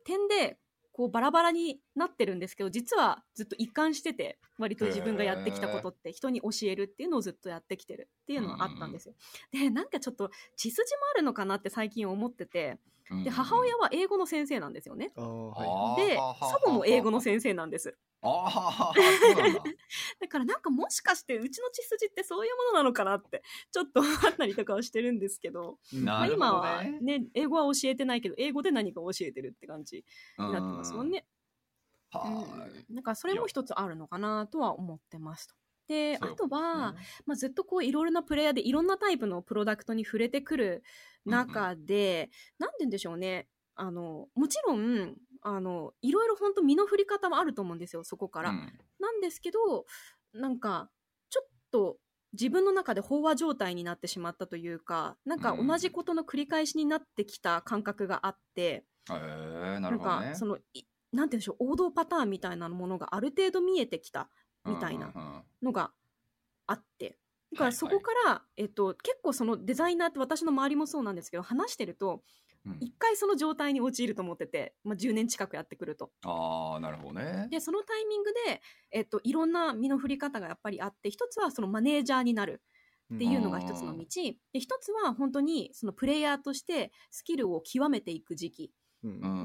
点でこうバラバラになってるんですけど実はずっと一貫してて割と自分がやってきたことって人に教えるっていうのをずっとやってきてるっていうのはあったんですよ。でなんかちょっと血筋もあるのかなって最近思っててで母親は英語の先生なんですよね。で祖母も英語の先生なんです。だ。だからなんかもしかしてうちの血筋ってそういうものなのかなってちょっと思ったりとかはしてるんですけど、どね。今はね英語は教えてないけど英語で何か教えてるって感じになってますもんね。はうん、だからそれも一つあるのかなとは思ってますと。で、あととは、ですねまあ、ずっとこういろいろなプレイヤーでいろんなタイプのプロダクトに触れてくる中で、なんて言うんでしょうね。あのもちろんあのいろいろ本当身の振り方はあると思うんですよそこから。うん。なんですけどなんかちょっと自分の中で飽和状態になってしまったというかなんかうん同じことの繰り返しになってきた感覚があって、へえななんかそのいなんて言うんでしょう王道パターンみたいなものがある程度見えてきたみたいなうんうんうん。のがあって。だからはいそこから、えっと、結構そのデザイナーって私の周りもそうなんですけど話してるとうん一回その状態に陥ると思ってて、まあ、10年近くやってくると。ああなるほどね。でそのタイミングで、えっと、いろんな身の振り方がやっぱりあって一つはそのマネージャーになるっていうのが一つの道。で一つは本当にそのプレイヤーとしてスキルを極めていく時期。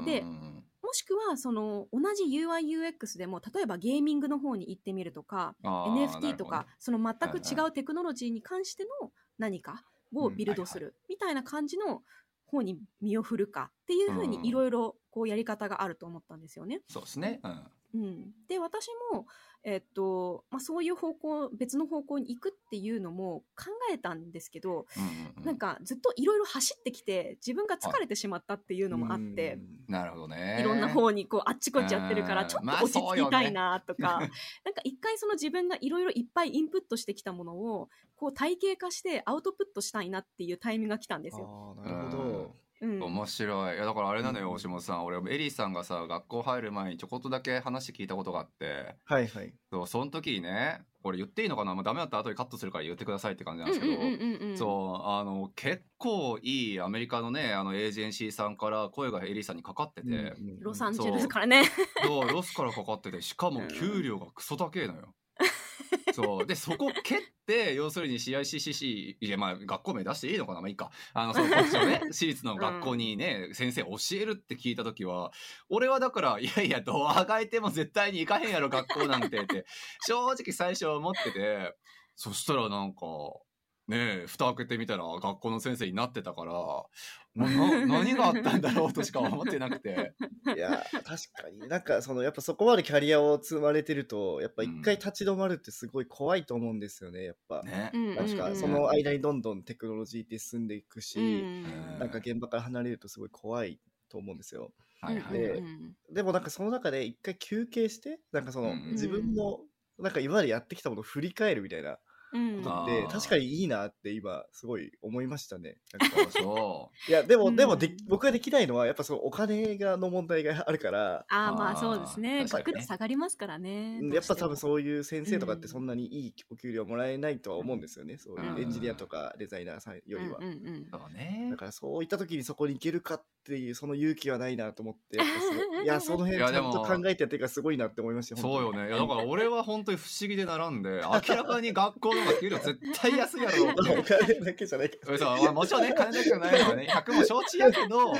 でうんもしくはその同じ UIUX でも例えばゲーミングの方に行ってみるとか NFT とかその全く違うテクノロジーに関しての何かをビルドするみたいな感じの方に身を振るかっていうふううん。にいろいろこうやり方があると思ったんですよね。そうですね。うんうん、で私も、えっとまあ、そういう方向別の方向に行くっていうのも考えたんですけど、うんうんなんかずっといろいろ走ってきて自分が疲れてしまったっていうのもあって。なるほどねいろんな方にこうあっちこっちやってるからうんちょっとまあ落ち着きたいなとか、なんか一回その自分がいろいろいっぱいインプットしてきたものをこう体系化してアウトプットしたいなっていうタイミングが来たんですよ。ああなるほど。うん、面白い。いやだからあれなのようん。大下さん。俺エリーさんがさ学校入る前にちょこっとだけ話聞いたことがあって。はいはい。そうその時にねこれ言っていいのかな？もうダメだったら後でカットするから言ってくださいって感じなんですけど、うんうんうんうんうん。そうあの結構いいアメリカのねあのエージェンシーさんから声がエリーさんにかかってて、うんロサンゼルスからね。そう。ロスからかかってて。しかも給料がクソ高えのよ。そう。でそこ蹴って要するに CICCC いやまあ学校名出していいのかな。まあいいか。あのそのこっちのね 私立の学校にね、先生教えるって聞いた時は俺はだからいやいやどうあがいても絶対に行かへんやろ学校なんてって正直最初思っててそしたらなんかねえ蓋開けてみたら学校の先生になってたからなな何があったんだろうとしか思ってなくて。いや確かに。なんかそのやっぱそこまでキャリアを積まれてるとやっぱ一回立ち止まるってすごい怖いと思うんですよねやっぱ。ね。確かその間にどんどんテクノロジーって進んでいくし、うん。なんか現場から離れるとすごい怖いと思うんですよ。はいはいででもなんかその中で一回休憩してなんかそのうん自分のなんか今までやってきたものを振り返るみたいなうんことっあー。て確かにいいなって今すごい思いましたね。いやでも、うん。でもで僕ができないのはやっぱそのお金がの問題があるから。ああまあそうですね。下がりますからね。うんやっぱ多分うそういう先生とかっうんてそんなにいいお給料もらえないとは思うんですよね、そういうエンジニアとかデザイナーさんよりは。うんうんうん。うそうね。だからそういった時にそこに行けるかっていうその勇気はないなと思ってい。いやその辺ちゃんと考えてやってるからすごいなって思いましたそうよねねいやだから俺は本当に不思議で並んで 明らかに学校方が給料絶対安いやろお金だけじゃないけどそうまあもちろんね金だけじゃないのはね100も承知やけど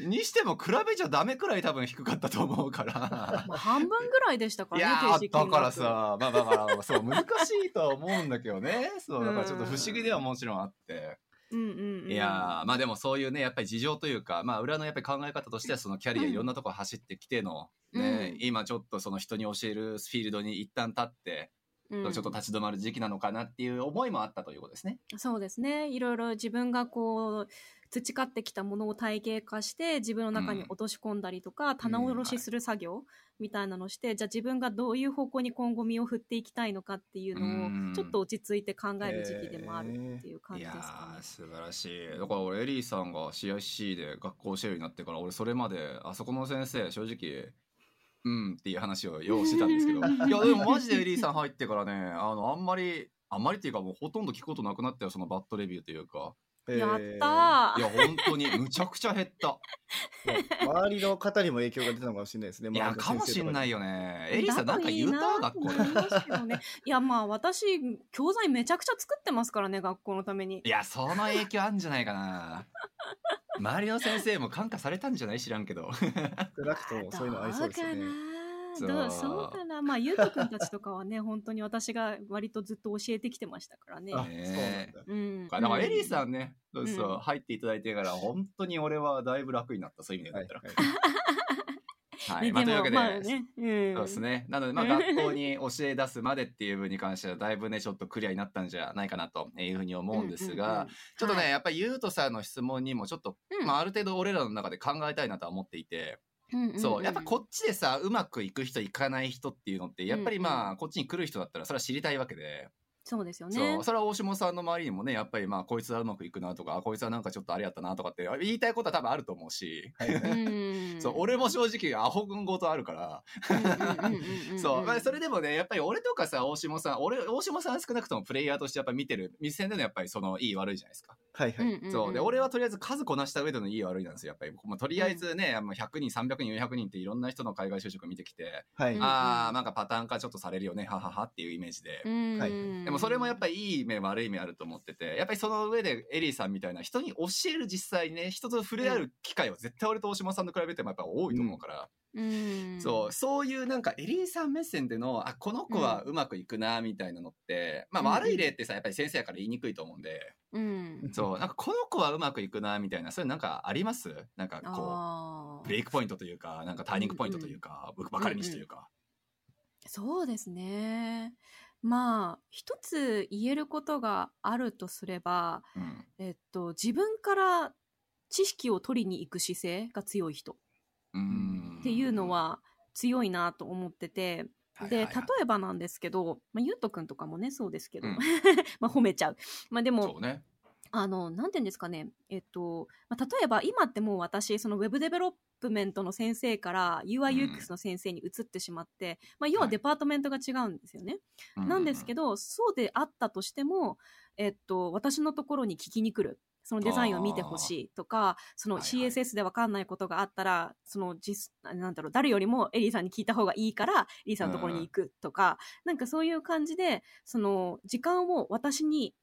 にしても比べちゃダメくらい多分低かったと思うからまあ半分ぐらいでしたからね。や定時金額ーだから。さまあだからそう難しいとは思うんだけどねそうだからちょっと不思議ではもちろんあって。いやまあでもそういうねやっぱり事情というかまあ裏のやっぱり考え方としてはそのキャリアいろんなとこ走ってきての、ねうん今ちょっとその人に教えるフィールドに一旦立って、うん。ちょっと立ち止まる時期なのかなっていう思いもあったということですね。そうですね。いろいろ自分がこう培ってきたものを体系化して自分の中に落とし込んだりとか、棚卸しする作業みたいなのして、じゃあ自分がどういう方向に今後身を振っていきたいのかっていうのうん。をちょっと落ち着いて考える時期でもあるっていう感じですかね。ー。素晴らしい。だから俺エリーさんが CIC で学校教えるようになってから俺それまであそこの先生正直うんっていう話をようしてたんですけど。いやでもマジでエリーさん入ってからねあのあんまりあんまりっていうかもうほとんど聞くことなくなったよそのバッドレビューというかやったいーや本当にむちゃくちゃ減った。ー 周りの方にも影響が出たのかもしれないですねいやかもしんないよよねエリーさんなんか言うた学校で。だといいなと思いますけどねいやまあ私教材めちゃくちゃ作ってますからね学校のために。いやその影響あるんじゃないかな。周りの先生も感化されたんじゃない？知らんけど。少なくともそういうのありそうですよねどうそうかな。まあゆうとくんたちとかはね 本当に私が割とずっと教えてきてましたからね。あ、ねそうなんだ。うん。だからエリーさんね、んそううん。入っていただいてから本当に俺はだいぶ楽になったそういう意味ではいだったら、はい。はい、まあ、というわけで、まあね、うん、そうですね。なので、まあ、学校に教え出すまでっていう部分に関しては、だいぶね、ちょっとクリアになったんじゃないかなというふうに思うんですが、ちょっとね、はい。やっぱりゆうとさんの質問にもちょっと、うん。まあ、ある程度俺らの中で考えたいなとは思っていて、そう、やっぱこっちでさ、うまくいく人、いかない人っていうのって、やっぱりまあ、こっちに来る人だったら、それは知りたいわけで、そうですよそねう、それは大下さんの周りにもね、やっぱりまあ、こいつはうまくいくなとか、あこいつはなんかちょっとあれやったなとかって言いたいことは多分あると思うし、そう、俺も正直アホ君ごとあるから、そう、まあ、それでもね、やっぱり俺とかさ、大下さん、俺、大下さんは少なくともプレイヤーとしてやっぱ見てる、目線でのやっぱりその、いい悪いじゃないですか。はいはい。そう。で、俺はとりあえず数こなした上でのいい悪いなんですよ、やっぱり。まあ、とりあえずね、もう100人、300人、400人っていろんな人の海外就職見てきて、はい。うんあー、なんかパターン化ちょっとされるよね、はははっていうイメージで。はいでもそれもやっぱりいい面悪い面あると思ってて、やっぱりその上でエリーさんみたいな人に教える実際にね、人と触れ合う機会は絶対俺と大島さんと比べてもやっぱ多いと思うから、うん。そう、そういうなんかエリーさん目線での、あ、この子はうまくいくな、みたいなのって、まあうん。うん悪い例ってさ、やっぱり先生やから言いにくいと思うんで、うん。そう、なんかこの子はうまくいくな、みたいな、そういうなんかあります？なんかこあう、ブレイクポイントというか、なんかターニングポイントというか、分かれ道というか。そうですねまあ一つ言えることがあるとすれば、うん。えっと、自分から知識を取りに行く姿勢が強い人うんっていうの、は強いなと思ってて、で例えばなんですけど、まあ、ゆうとくんとかもねそうですけど、うん まあ褒めちゃう。まあ、でもね。あの、なんていうんですかね、えっと、まあ、例えば今ってもう私、そのウェブデベロップメントの先生から UIUX の先生に移ってしまって、まあ、要はデパートメントが違うんですよね。なんですけど、ど、そうであったとしても、えっと、私のところに聞きに来る。そのデザインを見てほしいとか、そのはいはい。CSS でわかんないことがあったら、その実、なんだろう、誰よりもエリーさんに聞いた方がいいから、エリーさんのところに行くとか、なんかそういう感じで、その時間を私に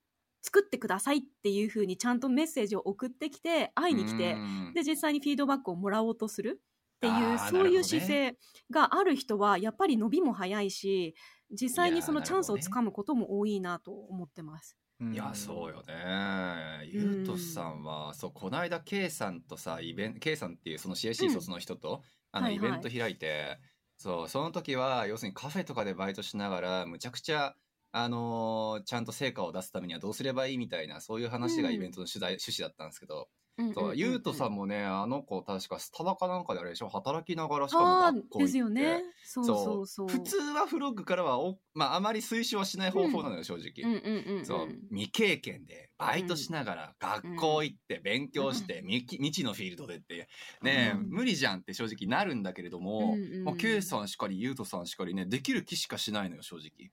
作ってくださいっていう風にちゃんとメッセージを送ってきて、会いに来て、うんで、実際にフィードバックをもらおうとするっていう、そういう姿勢がある人は、やっぱり伸びも早いし、実際にそのチャンスをつかむことも多いなと思ってます。うん。いや、そうよね。ゆうとさんは、そう、この間、K さんとさ、イベント、K さんっていうその CSC 卒の人と、あの、はいはい。イベント開いて、そう、その時は、要するにカフェとかでバイトしながら、むちゃくちゃ、あのーちゃんと成果を出すためにはどうすればいいみたいな、そういう話がうん。イベントの取材、趣旨だったんですけど、うんそう、ゆうとさんももね、あの子、確かスタバかなんかであれでしょ、働きながらしかもあ学校行って。あですよね。そうそうそう。普通はフロッグからはお、まあ、あまり推奨はしない方法なのよ、正直。うんうんうんうん。そう。未経験でバイトしながら学校行って勉強して未未知のフィールドでって。ね無理じゃんって正直なるんだけれども、うんう K さんしかりゆうとさんしかりねできる気しかしないのよ正直、うんうんうんうん。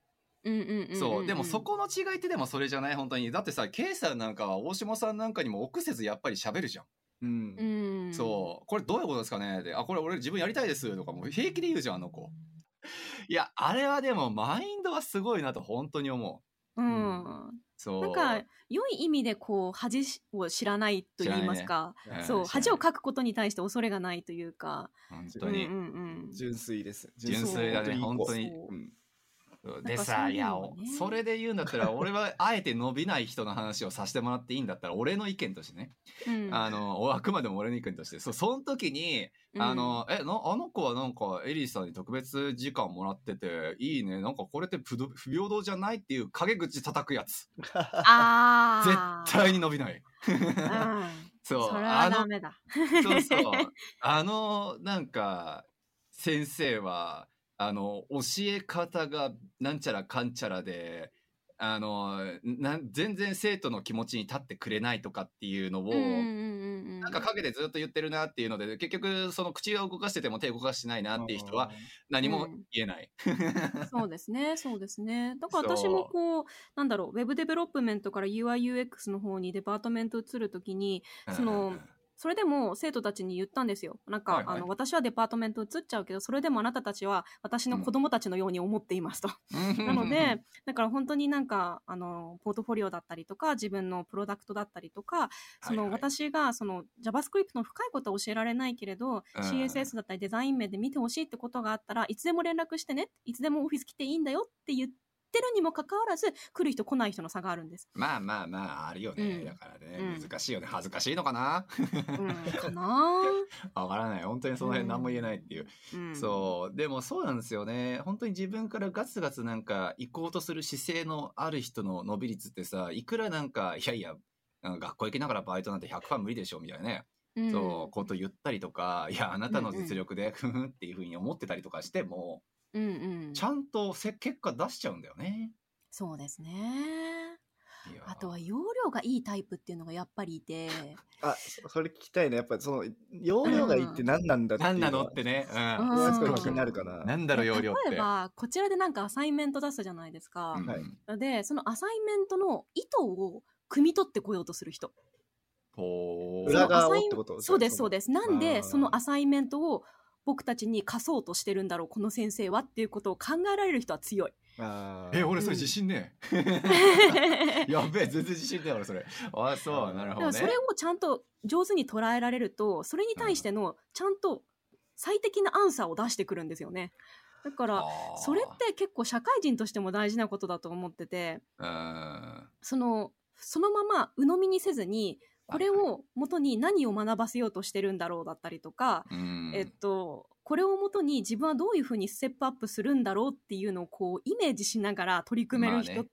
そう。でもそこの違いってでもそれじゃない？本当に。だってさ K さんなんかは大下さんなんかにも臆せずやっぱり喋るじゃん、うん。うん。そう。これどういうことですかね？であこれ俺自分やりたいですとかもう平気で言うじゃんあの子。いやあれはでもマインドはすごいなと本当に思う。うん。そう。なんか、良い意味でこう、恥を知らないと言いますか。ね。そう、うん恥をかくことに対して恐れがないというか。本当に、うんうんうん。純粋です。純粋だね。本当にうんでさ、いやそれで言うんだったら、俺はあえて伸びない人の話をさせてもらっていいんだったら、俺の意見としてね、うんあの、おあくまでも俺の意見として、そう、その時に、あの、え、な、あの子はなんか、エリーさんに特別時間もらってて、いいね、なんかこれって不平等じゃないっていう陰口叩くやつ。ああ。絶対に伸びない。うん。そう。それあのはダメだ。そうそう。あの、なんか、先生は、あの、教え方がなんちゃらかんちゃらで、あの、な全然生徒の気持ちに立ってくれないとかっていうのを、うんうんうんうん。なんか陰でずっと言ってるなっていうので、結局、その口を動かしてても手動かしてないなっていう人は、何も言えない。そうですね、そうですね。だから私もこう、なんだろう、 web development から UIUX の方に department 移るときに、そのそれでも生徒たちに言ったんですよ。なんか、はいはいあの、私は department 移っちゃうけど、それでもあなたたちは私の子供たちのように思っていますと。なので、だから本当になんか、あの、ポートフォリオだったりとか、自分のプロダクトだったりとか、その、はいはい私がその JavaScript の深いことは教えられないけれど、うん CSS だったりデザイン面で見てほしいってことがあったらいつでも連絡してねいつでもオフィス来ていいんだよって言ってってるにもかかわらず来る人来ない人の差があるんです。まあまあまああるよね、うん。だからね、うん。難しいよね。恥ずかしいのかな？うん、かな？わからない。本当にその辺何も言えないっていう、うん、そう。でもそうなんですよね。本当に自分からガツガツなんか行こうとする姿勢のある人の伸び率ってさいくらなんかいやいや学校行きながらバイトなんて100%無理でしょみたいなね、うん、そうこと言ったりとかいやあなたの実力でふふんっていうふうに思ってたりとかしても、うんうん、ちゃんとせ結果出しちゃうんだよね。そうですね。あとは容量がいいタイプっていうのがやっぱりいて、あそそれ聞きたいね。やっぱりその容量がいいって何なんだっていう何なのはってね、うん。うん、すごい気になるかな。なんだろう容量って。例えばこちらでなんかアサイメント出すじゃないですか。うん。はい。でそのアサイメントの意図を汲み取ってこようとする人。ほー。裏側をそのアサイってことそうですそうです。なんでそのアサイメントを僕たちに貸そうとしてるんだろうこの先生はっていうことを考えられる人は強い。あー。え俺それ自信ねえ、やべえ全然自信ねえ俺それ。あそうなるほどね。だからそれをちゃんと上手に捉えられるとそれに対してのちゃんと最適なアンサーを出してくるんですよね。だからそれって結構社会人としても大事なことだと思っててうん。そのそのまま鵜呑みにせずにこれはいを元に何を学ばせようとしてるんだろうだったりとか、うん。えっと、これをもとに自分はどういうふうにステップアップするんだろうっていうのをこうイメージしながら取り組める人、まあね。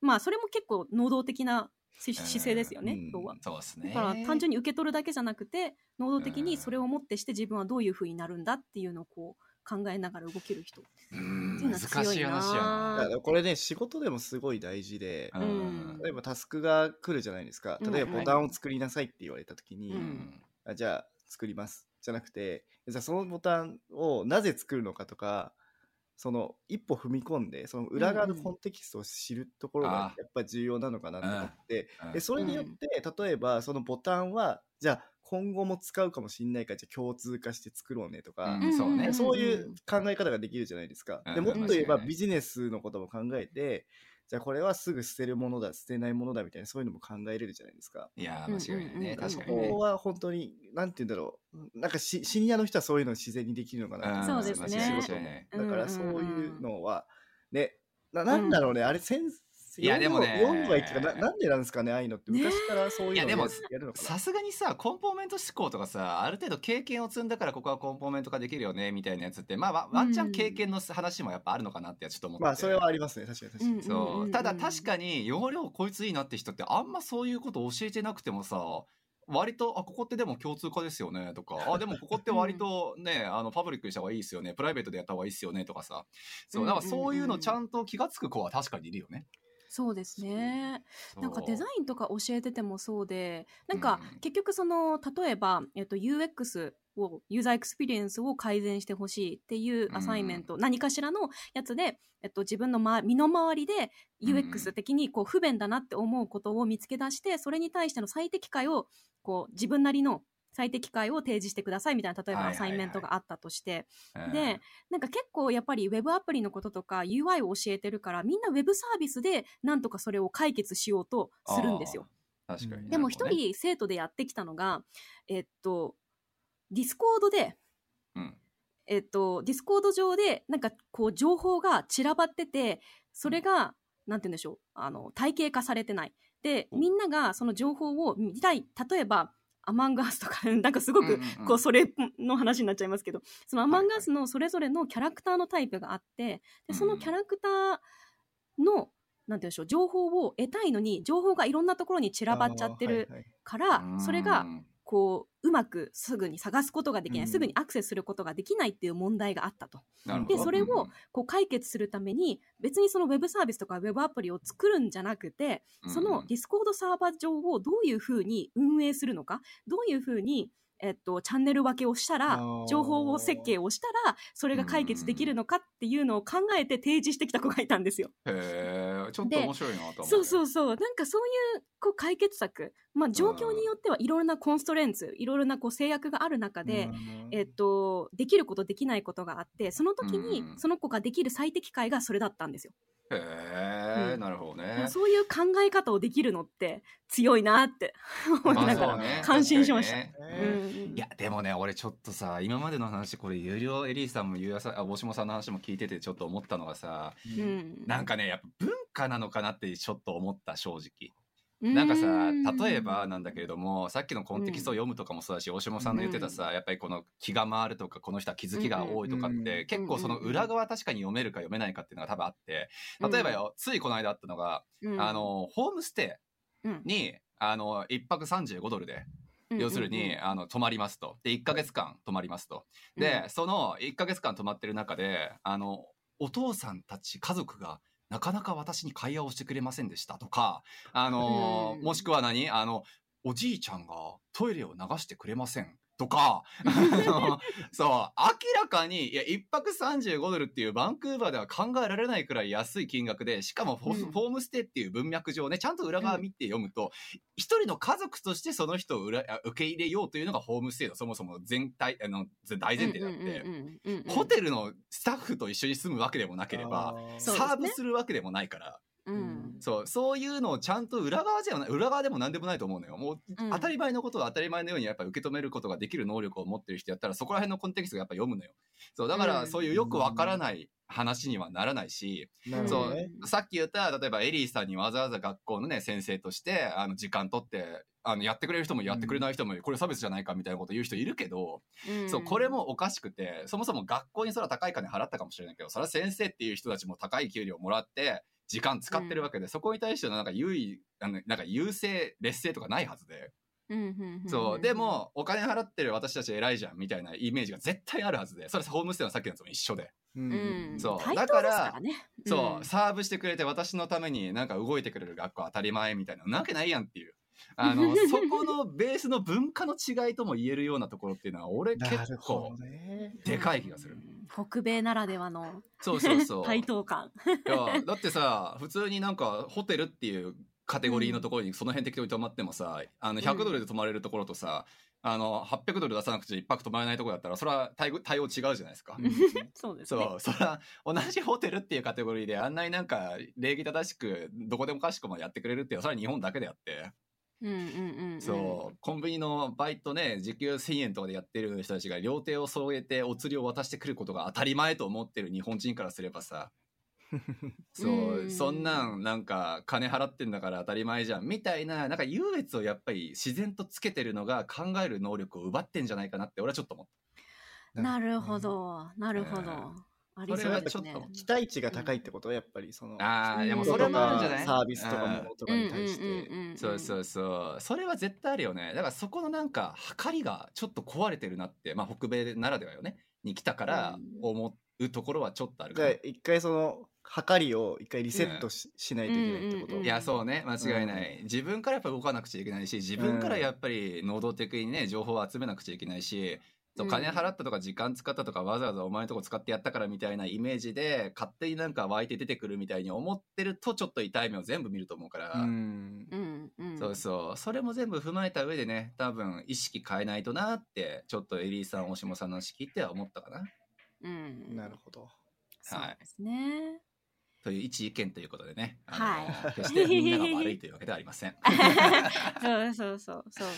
まあそれも結構能動的な姿勢ですよね、うん。要は。そうですね。だから単純に受け取るだけじゃなくて能動的にそれをもってして自分はどういうふうになるんだっていうのをこう考えながら動ける人。いうのは難強いな。しい話やだからこれね仕事でもすごい大事でなうん。例えばタスクが来るじゃないですか。うん。例えばボタンを作りなさいって言われた時に、うん。あじゃあ作ります。じゃなくてじゃあそのボタンをなぜ作るのかとかその一歩踏み込んでその裏側のコンテキストを知るところあがやっぱり重要なのかなと思って、うん。でそれによって例えばそのボタンはじゃあ今後も使うかもしれないからじゃあ共通化して作ろうねとか、うん。そうね。そういう考え方ができるじゃないですか。うん。でもっと言えばビジネスのことも考えてじゃあこれはすぐ捨てるものだ捨てないものだみたいなそういうのも考えれるじゃないですか。いや間違いないね、うん。そ確かにね。こは本当になんて言うんだろう。なんかしシニアの人はそういうの自然にできるのかなそうですね。だからそういうのは。ねななんだろうね、あれセンスいやでもね。読むはいいってかななんでなんですかねああいうのって。ね。昔からそういうのいやでもさすがにさコンポーメント思考とかさある程度経験を積んだからここはコンポーメント化できるよねみたいなやつってまあワワンチャン経験の話もやっぱあるのかなってちょっと思って。てまあそれはありますね確かに確かに、うんそう。ただ確かに容量こいついいなって人ってあんまそういうこと教えてなくてもさ割とあここってでも共通化ですよねとか あでもここって割とねあのパブリックにした方がいいですよねプライベートでやった方がいいですよねとかさそうなんかそういうのちゃんと気が付く子は確かにいるよね。そうですね。なんかデザインとか教えててもそうで、なんかうん。結局その、例えば、えっと、UX を、 user experience を改善してほしいっていう assignment、何かしらのやつで、えっと、自分の、ま、身の回りでうん UX 的にこう不便だなって思うことを見つけ出して、それに対しての最適解を、こう、自分なりの最適解を提示してくださいみたいな、例えば assignment があったとして、うん。で、なんか結構やっぱりウェブアプリのこととか UI を教えてるから、みんなウェブサービスでなんとかそれを解決しようとするんですよ。確かにでも一、人生徒でやってきたのが、えっと、ディスコードで、うん。えっと、ディスコード上でなんかこう情報が散らばってて、それが、なんて言うんでしょう、あの、体系化されてない。で、みんながその情報を見たい。例えば、 Among Us とか、なんかすごくこう、それの話になっちゃいますけど、その Among Us のそれぞれのキャラクターのタイプがあって、で、そのキャラクターの、なんて言うんでしょう、情報を得たいのに、情報がいろんなところに散らばっちゃってるから、それがう、んこう、うまくすぐに探すことができない、うん。すぐにアクセスすることができないっていう問題があったと。でそれをうんこう解決するために、別にそのウェブサービスとかウェブアプリを作るんじゃなくて、そのディスコードサーバー上をどういうふうに運営するのか、どういうふうに、えっと、チャンネル分けをしたら情報を設計をしたら、それが解決できるのかっていうのを考えて提示してきた子がいたんですよ。へえちょっと面白いなと思そうそうそう。なんかそういうこう解決策、まあ状況によってはいろいろなコンストレンツ、いろいろなこう制約がある中で、うんえっと、できることできないことがあって、その時にうんその子ができる最適解がそれだったんですよ。へえ、うんなるほどね。そういう考え方をできるのって強いなって 思いまあながら感心しました。ねうんいやでもね俺ちょっとさ今までの話これ有料エリーさんもゆうやさんあ大島さんの話も聞いててちょっと思ったのがさう。んなんかねやっぱ文化なのかなってちょっと思った正直なんかさ例えばなんだけれどもさっきのコンテキストを読むとかもそうだし大島さんの言ってたさやっぱりこの気が回るとかこの人は気づきが多いとかっうんて結構その裏側確かに読めるか読めないかっていうのが多分あって例えばよついこの間あったのがうんあのホームステうんイにあの1泊35ドルで要するに、あの泊まりますとで1ヶ月間泊まりますとで、その1ヶ月間泊まってる中であのお父さんたち家族がなかなか私に会話をしてくれませんでしたとかあの、うん。もしくは何？あのおじいちゃんがトイレを流してくれませんとか、そう、明らかに、いや、一泊35ドルっていうバンクーバーでは考えられないくらい安い金額で、しかもフォ,、うん。フォームステイっていう文脈上ね、ちゃんと裏側見て読むと、一、人の家族としてその人を受け入れようというのがホームステイのそもそも全体、あの、大前提であって、ホテルのスタッフと一緒に住むわけでもなければ、サーブするわけでもないから、うん。そう、そういうのをちゃんと裏側じゃない、裏側でも何でもないと思うのよ。もう、うん。当たり前のことを当たり前のようにやっぱ受け止めることができる能力を持ってる人やったら、そこら辺のコンテキストがやっぱ読むのよ。そう、だから、うん。そういうよくわからない話にはならないし、なるそうさっき言った、例えばエリーさんにわざわざ学校のね、先生として、あの、時間取って、あの、やってくれる人もやってくれない人も、これ差別じゃないかみたいなこと言う人いるけど、そう、これもおかしくて、そもそも学校にそれは高い金払ったかもしれないけど、それは先生っていう人たちも高い給料もらって、時間使ってるわけで、そこに対してのなんか優位、あの、なんか優勢、劣勢とかないはずで。そう。でも、お金払ってる私たち偉いじゃん、みたいなイメージが絶対あるはずで、それホームステイのさっきのやつも一緒で。ううんそうだからですからねそう、サーブしてくれて私のためになんか動いてくれる学校当たり前みたいな、なわけないやんっていう。あの、そこのベースの文化の違いとも言えるようなところっていうのは、俺な結構。でかい気がする。うん北米ならではのそうそうそう。対等感。いやだってさ普通になんかホテルっていうカテゴリーのところにその辺適当に泊まってもさ、あの100ドルで泊まれるところとさ、あの800ドル出さなくて一泊泊まれないところだったらそれは対応対応違うじゃないですか。そうですね。そうそれは同じホテルっていうカテゴリーであんなになんか礼儀正しくどこでもかしこもやってくれるっていうのはそれは日本だけであって、うんうんうんうん。そうコンビニのバイトね時給1000円とかでやってる人たちが両手を添えてお釣りを渡してくることが当たり前と思ってる日本人からすればさ。そう、うん。そんなんなんか金払ってんだから当たり前じゃん。みたいななんか優越をやっぱり自然とつけてるのが考える能力を奪ってんじゃないかなって俺はちょっと思っなるほど。なるほど。うんありそうですね。それはちょっと期待値が高いってこと？やっぱりその。たああうんいやもうそれもあるんじゃない？サービスとかものとかに対して。てそうそうそう。それは絶対あるよね。だからそこのなんか計りがちょっと壊れてるなってまあ北米ならではよね。に来たから思うところはちょっとあるか一回その、計りを一回リセットし,、しないといけないってこと？うんいやそうね。間違いない、自分からやっぱ動かなくちゃいけないし自分からやっぱり能動的にね情報を集めなくちゃいけないしそううん。金払ったとか時間使ったとかわざわざお前のとこ使ってやったからみたいなイメージで勝手になんか湧いて出てくるみたいに思ってるとちょっと痛い目を全部見ると思うから、うん。うんうん。そうそう。それも全部踏まえた上でね多分意識変えないとなってちょっとエリーさん大下さんの話聞いては思ったかな。うん。なるほど。そうですねという一意見ということでね、あのはい。決してみんなが悪いというわけではありません。そうそうそうそう。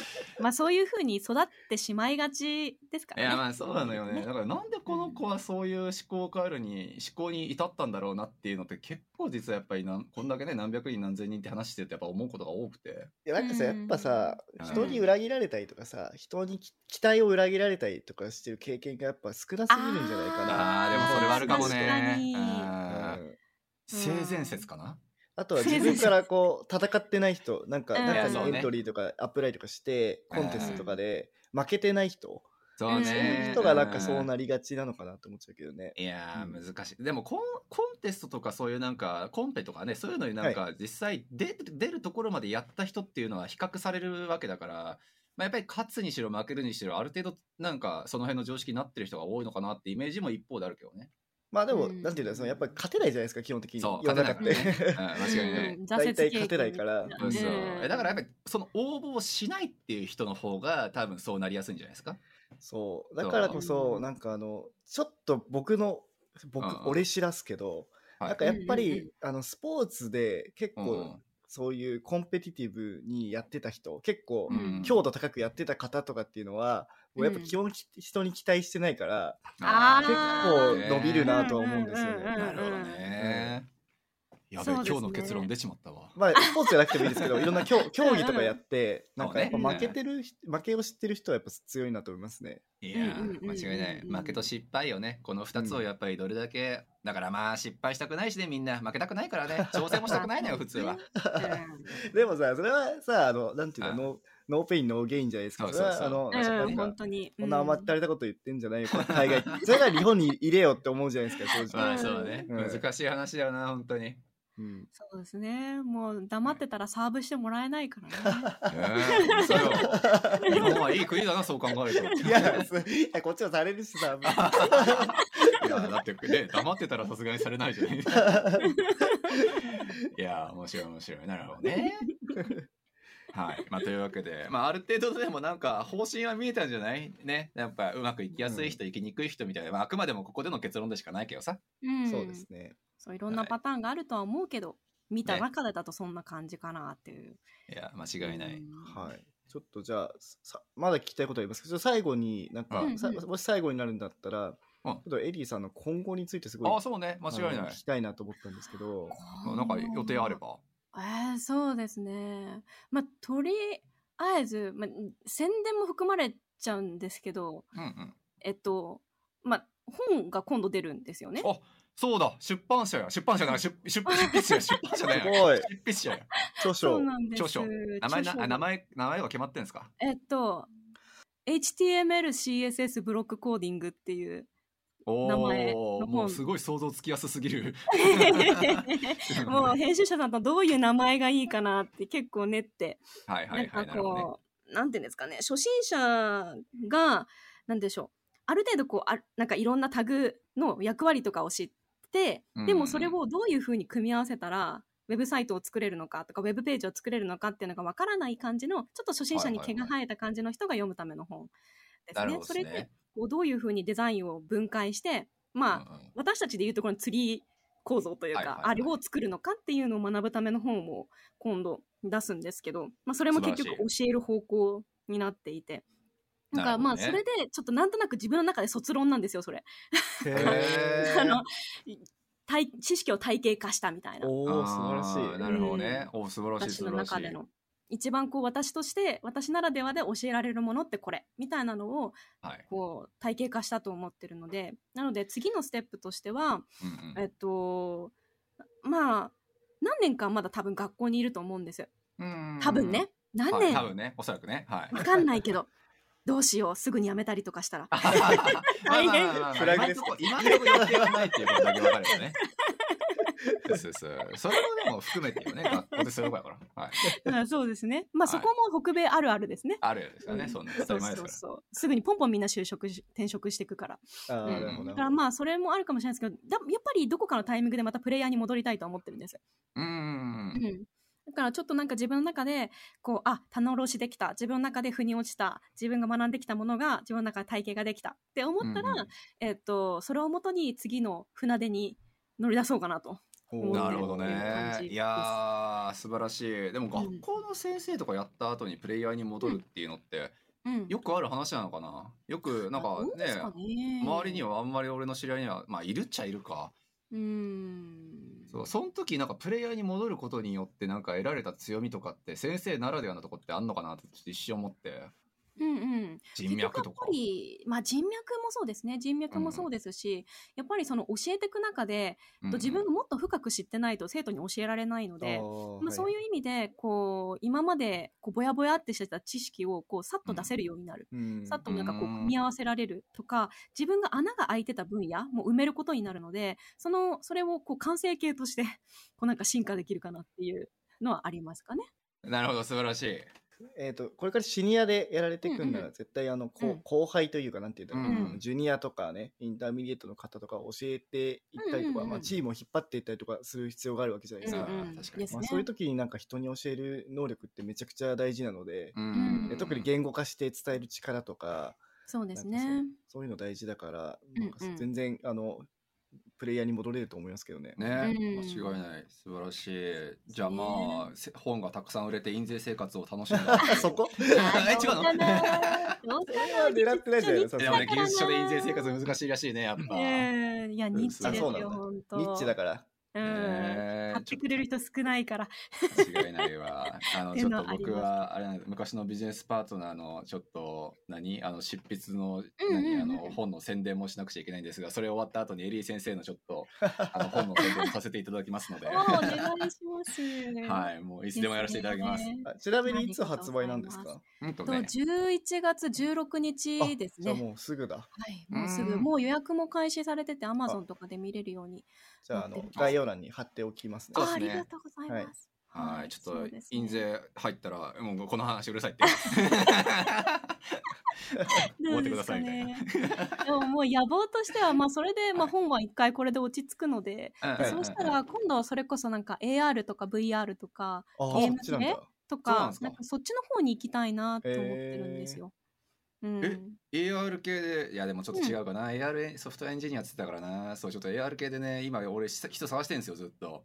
まあそういうふうに育ってしまいがちですからね。いやまあそうなのよね。だからなんでこの子はそういう思考を変えるに思考に至ったんだろうなっていうのって結構実はやっぱりなんこんだけね何百人何千人って話してるとやっぱ思うことが多くて。いやなんかさ、やっぱさ、うん。人に裏切られたりとかさ、人にき期待を裏切られたりとかしてる経験がやっぱ少なすぎるんじゃないかな。あーでもそれはあるかも確かね性善説かな？あとは自分からこう戦ってない人、なんかうん中にエントリーとかアプライとかして、コンテストとかで負けてない人、そううんそういうね。人がなんかそうる。なりがちなのかなと思っちゃうけどね。いやうんー難しい。でもコンコンテストとかそういうなんかコンペとかねそういうのになんか実際出る出るところまでやった人っていうのは比較されるわけだから、まあ、やっぱり勝つにしろ負けるにしろある程度なんかその辺の常識になってる人が多いのかなってイメージも一方であるけどね。まあでも、うん。なんていうんだそのやっぱり勝てないじゃないですか、基本的に。そう。勝てないからね。うん間違いない。うん大体勝てないから。うそう。だからやっぱりその応募をしないっていう人の方が多分そうなりやすいんじゃないですか？そう。だからこそなんかあの、ちょっと僕の、僕、俺知らすけど、はい。なんかやっぱり、あのスポーツで結構、うんそういうコンペティティブにやってた人結構、うん。強度高くやってた方とかっていうのは、やっぱうん基本き人に期待してないから、結結構伸びるなとは思うんですよねうんうんうんうんなるほどね。やべね今日の結論出ちまったわ。まあスポーツじゃなくてもいいですけどいろんな競 競技とかやってなんかやっぱ負けてる、負けを知ってる人はやっぱ強いなと思いますね。いやうんうんうんうん間違いない。負けと失敗よね。この2つをやっぱりどれだけ、だからまあ失敗したくないしね、みんな負けたくないからね。挑戦もしたくないのよ、普通は。でもさそれはさあのなんていうのうんNo pain no gain じゃないですか。そうそうそうれはあのうん本当に。こんな甘ったれたこと言ってんじゃないよ、海外。それが日本に居れよって思うじゃないですか、正直。まあそうね。うん難しい話だよな、本当に。うん、そうですね。もう黙ってたら serve してもらえないからね。うんそうよ。日本はいい国だな、そう考えると。いや、すいやこっちはされるしさ。いや、だってね、黙ってたらさすがにされないじゃない。いや、面白い面白い。なるほどね。はい。まあ、というわけで、まあ、ある程度でもなんか方針は見えたんじゃないね。やっぱうまくいきやすい人、いきにくい人みたいな、まあ、あくまでもここでの結論でしかないけどさ。うんそうですね。そういろんなパターンがあるとは思うけど、見た中でだとそんな感じかなっていう。いや、間違いない。うんはい。ちょっとじゃあ、さまだ聞きたいことありますけど、最後になんか、うんさもし最後になるんだったら、うんちょっとエリーさんの今後についてすごいああ、そうね。間違いない聞き。たいなと思ったんですけど、なんか予定あれば。えー、そうですね。まあ、とりあえず、まあ、宣伝も含まれちゃうんですけど、うんうん。えっと、まあ、本が今度出るんですよね。あそうだ、出版社や。出版社だ。出出出筆者や。出版社だよ。執筆者や。著書。著書名前な、名前、名前は決まってんですか？えっと、HTML、CSS、ブロックコーディングっていう。お名前の本おもうすごい想像つきやすすぎる。もう編集者さんとどういう名前がいいかなって結構練って、はいはないんかはい。なるほどね。こう、なんていうんですかね、初心者が、なんでしょう、ある程度こう、あなんかいろんなタグの役割とかを知って、でもそれをどういうふうに組み合わせたら、ウェブサイトを作れるのかとか、ウェブページを作れるのかっていうのがわからない感じの、ちょっと初心者に毛が生えた感じの人が読むための本ですね。なるほどそれでですね。こうどういうふうにデザインを分解して、まあ、うんうん私たちでいうところのツリー構造というか、はいはいはいあれを作るのかっていうのを学ぶための本を今度出すんですけど、まあ、それも結局素教える方向になっていて。なんかまあそれでちょっとなんとなく自分の中で卒論なんですよそれ。あの体知識を体系化したみたいなおお、素晴らしい。なるほどね。お素晴らしい私の素晴らしい。中での一番こう私として私ならではで教えられるものってこれみたいなのをはい。こう体系化したと思ってるのでなので次のステップとしてはうんえっと、まあ、何年かまだ多分学校にいると思うんですよ。うん。多分ね。何はい。年多分ね。おそらくね。はい。わかんないけど、どうしよう。すぐに辞めたりとかしたら。大変。フラグです今のところ予定はないっていうことだけ分かるよね。そうそう。それもでも含めてよね。学校でそういうことだから。はい。あそうですね。まあ、はいそこも北米あるあるですね。あるですよね。うんそんな当たり前ですから。そうそうそうすぐにポンポンみんな就職し転職していくから。あーうんなるほどだからまあそれもあるかもしれないですけどだやっぱりどこかのタイミングでまたプレイヤーに戻りたいと思ってるんです。う。うんんだからちょっとなんか自分の中でこうあ棚卸しできた自分の中で腑に落ちた自分が学んできたものが自分の中で体系ができたって思ったら、うんうんえっとそれをもとに次の船出に乗り出そうかなと。なるほどね。いやー素晴らしい。でも学校の先生とかやった後にプレイヤーに戻るっていうのってうん、よくある話なのかな？よくなんかねね周りにはあんまり俺の知り合いにはまあいるっちゃいるか。うーんそうその時なんかプレイヤーに戻ることによってなんか得られた強みとかって先生ならではのとこってあんのかなってちょっと一瞬思ってうんうん、人脈とか。結局やっぱ。り、まあ、人脈もそうですね。人脈もそうですし、やっぱりその教えていく中で、うん自分がもっと深く知ってないと生徒に教えられないので、まあ、そうういう意味でこう今までこうぼやぼやってしてた知識をこうさっと出せるようになる、うん。さっとなんかこううん組み合わせられるとか自分が穴が開いてた分野も埋めることになるのでそのそれをこう完成形としてこうなんか進化できるかなっていうのはありますかね。なるほど素晴らしい。えー、とこれからシニアでやられていくんなら、うんうん絶対あの、こううん。後輩というかなんていうんだろう、うん。ジュニアとかね intermediate の方とか教えていったりとか、うんうんうん。まあ、チームを引っ張っていったりとかする必要があるわけじゃないですか、うんうん確かに。まあ、そういう時になんか人に教える能力ってめちゃくちゃ大事なので、んで特に言語化して伝える力とかそうですね。そうそういうの大事だから、うんなんか全然あのプレイヤーに戻れると思いますけどね。ね、うん。間違いない。素晴らしい。じゃあまあせ本がたくさん売れて印税生活を楽しんだ そこ？え 違うの？狙ってないじゃな？いですかでもね技術書で印税生活難しいらしいねやっぱ、いや、ニッチですよ、あそうなんだ。本当。ニッチだから。うん。ね買ってくれる人少ないから。間違いないわ。あの ちょっと僕はあれなんです昔のビジネスパートナーのちょっと何？あの執筆の何？あの本の宣伝もしなくちゃいけないんですが、それ終わった後にエリー先生のちょっとあの本の宣伝をさせていただきますので、お願いします。い、もういつでもやらせていただきます。ちなみにいつ発売なんですか？とうんとね、11月16日ですね。もうすぐだ。はい、もうすぐ、うんもう予約も開始されてて、アマゾンとかで見れるように。じゃああの概要欄に貼っておきますねそう。ですねあありがとうございます。はい、ちょっと印税入ったらもうこの話うるさいって。どうですかね。でももう野望としては、まあ それで、まあ本は一回これで落ち着くので、うんそうしたら今度はそれこそなんか AR とか VR とかゲーム。とかなんかそっちの方に行きたいなと思ってるんですよ。うん、え？AR 系で？いやでもちょっと違うかな、AR ソフトウェアエンジニアって言ってたからな。そうちょっと AR 系でね今俺人探してるんですよずっと。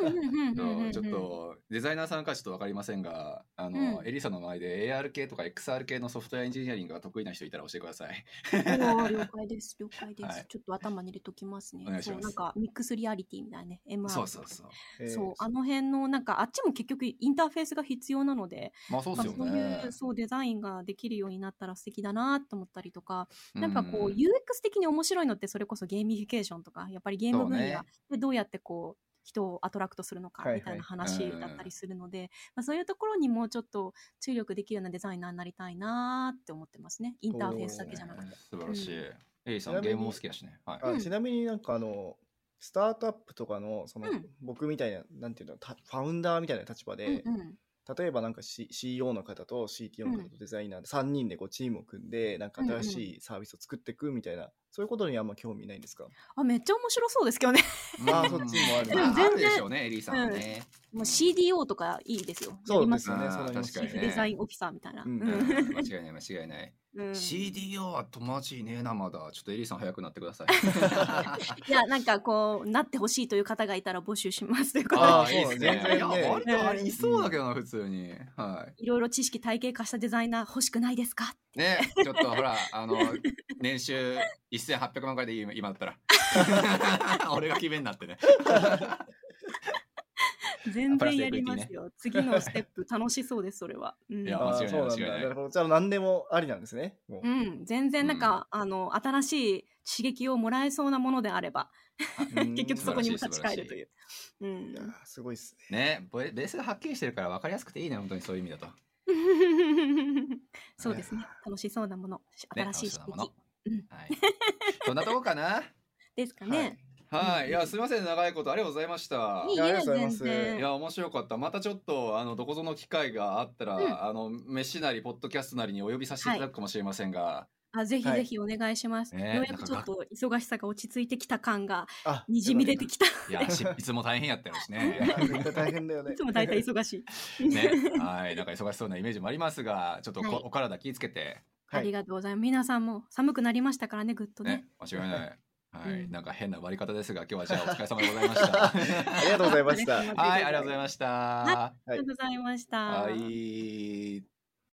うんうんうんうんうんうんちょっとデザイナーさんかちょっと分かりませんがあの、うん。エリさんの前で AR 系とか XR 系のソフトウェアエンジニアリングが得意な人いたら教えてください。おー了解です了解です、はい。ちょっと頭に入れときますね。そうなんか mixed reality みたいなね MR そうそうそう。えー。そうあの辺のなんかあっちも結局インターフェースが必要なのでまあそうですよまあ、そうねい。うそうデザインができるようになったら素敵だなと思ったりとか、うなんかこう UX 的に面白いのってそれこそゲーミフィケーションとかやっぱりゲーム分野そうね。でどうやってこう人を attract するのかみたいな話だったりするので、まあ、そういうところにもうちょっと注力できるようなデザイナーになりたいなって思ってますね。インターフェースだけじゃなくて。素晴らしい。うエリさんゲームも好きだしね。はい。ちなみになんかあのスタートアップとかのその、うん。僕みたいななんていうのたファウンダーみたいな立場で、うんうん例えばなんか、C、CEO の方と CTO の方とデザイナーで3人でこうチームを組んでなんか新しいサービスを作っていくみたいな、そういうことにあんま興味ないんですか？あめっちゃ面白そうですけどね。あーそっちもある。まあ全然あるでしょうね、エリさんはね。もう CDO とかいいですよそうですよね確かにねデザインオフィサーみたいな、うんうん間違いない間違いない。うん CDO は友達いねえなまだ。ちょっとエリさん早くなってください。いや、なんかこう、なってほしいという方がいたら募集しますということであーああ、いいですね。いや、割とありそうだけどな、普通に。はいろいろ知識体系化したデザイナー欲しくないですかい。ね、ちょっとほら、あの、年収1800万回でいい今だったら。俺が決めんなってね。全然やりますよ。次のステップ楽しそうです、それは。うんいやあ間違いないーそうなんだ間違いないなるほどじゃあ何でもありなんですねもううん、全然なんか、あの、新しい刺激をもらえそうなものであれば、うん 結局そこに立ち返るという。うんいやーすごいっすねね、ベベースがはっきりしてるから分かりやすくていいね、本当にそういう意味だと。そうですね。楽しそうなもの、ね新しい刺激のはい。そんなとこかな？ですかね。はい、いや、すみません、長いことありがとうございました。いいえ、やありがとうござい全ます然。いや面白かったまたちょっとあのどこぞの機会があったら、うんあの飯なりポッドキャストなりにお呼びさせていただくかもしれませんが、あぜひはいぜひお願いします。ねようやくちょっと忙しさが落ち着いてきた感があにじみ出てきた。い、や執筆も大変やったよしね。大変だよね いつも大体忙しい。ね、はい、なんか忙しそうなイメージもありますが、ちょっとこ、はいお体気をつけて、ありがとうございます。皆さんも寒くなりましたからね、ぐっとねね。、間違いない。はい、うんなんか変な終わり方ですが、今日はじゃあお疲れ様でございました。ありがとうございましたはいはい、ありがとうございました。ありがとうございました。はい。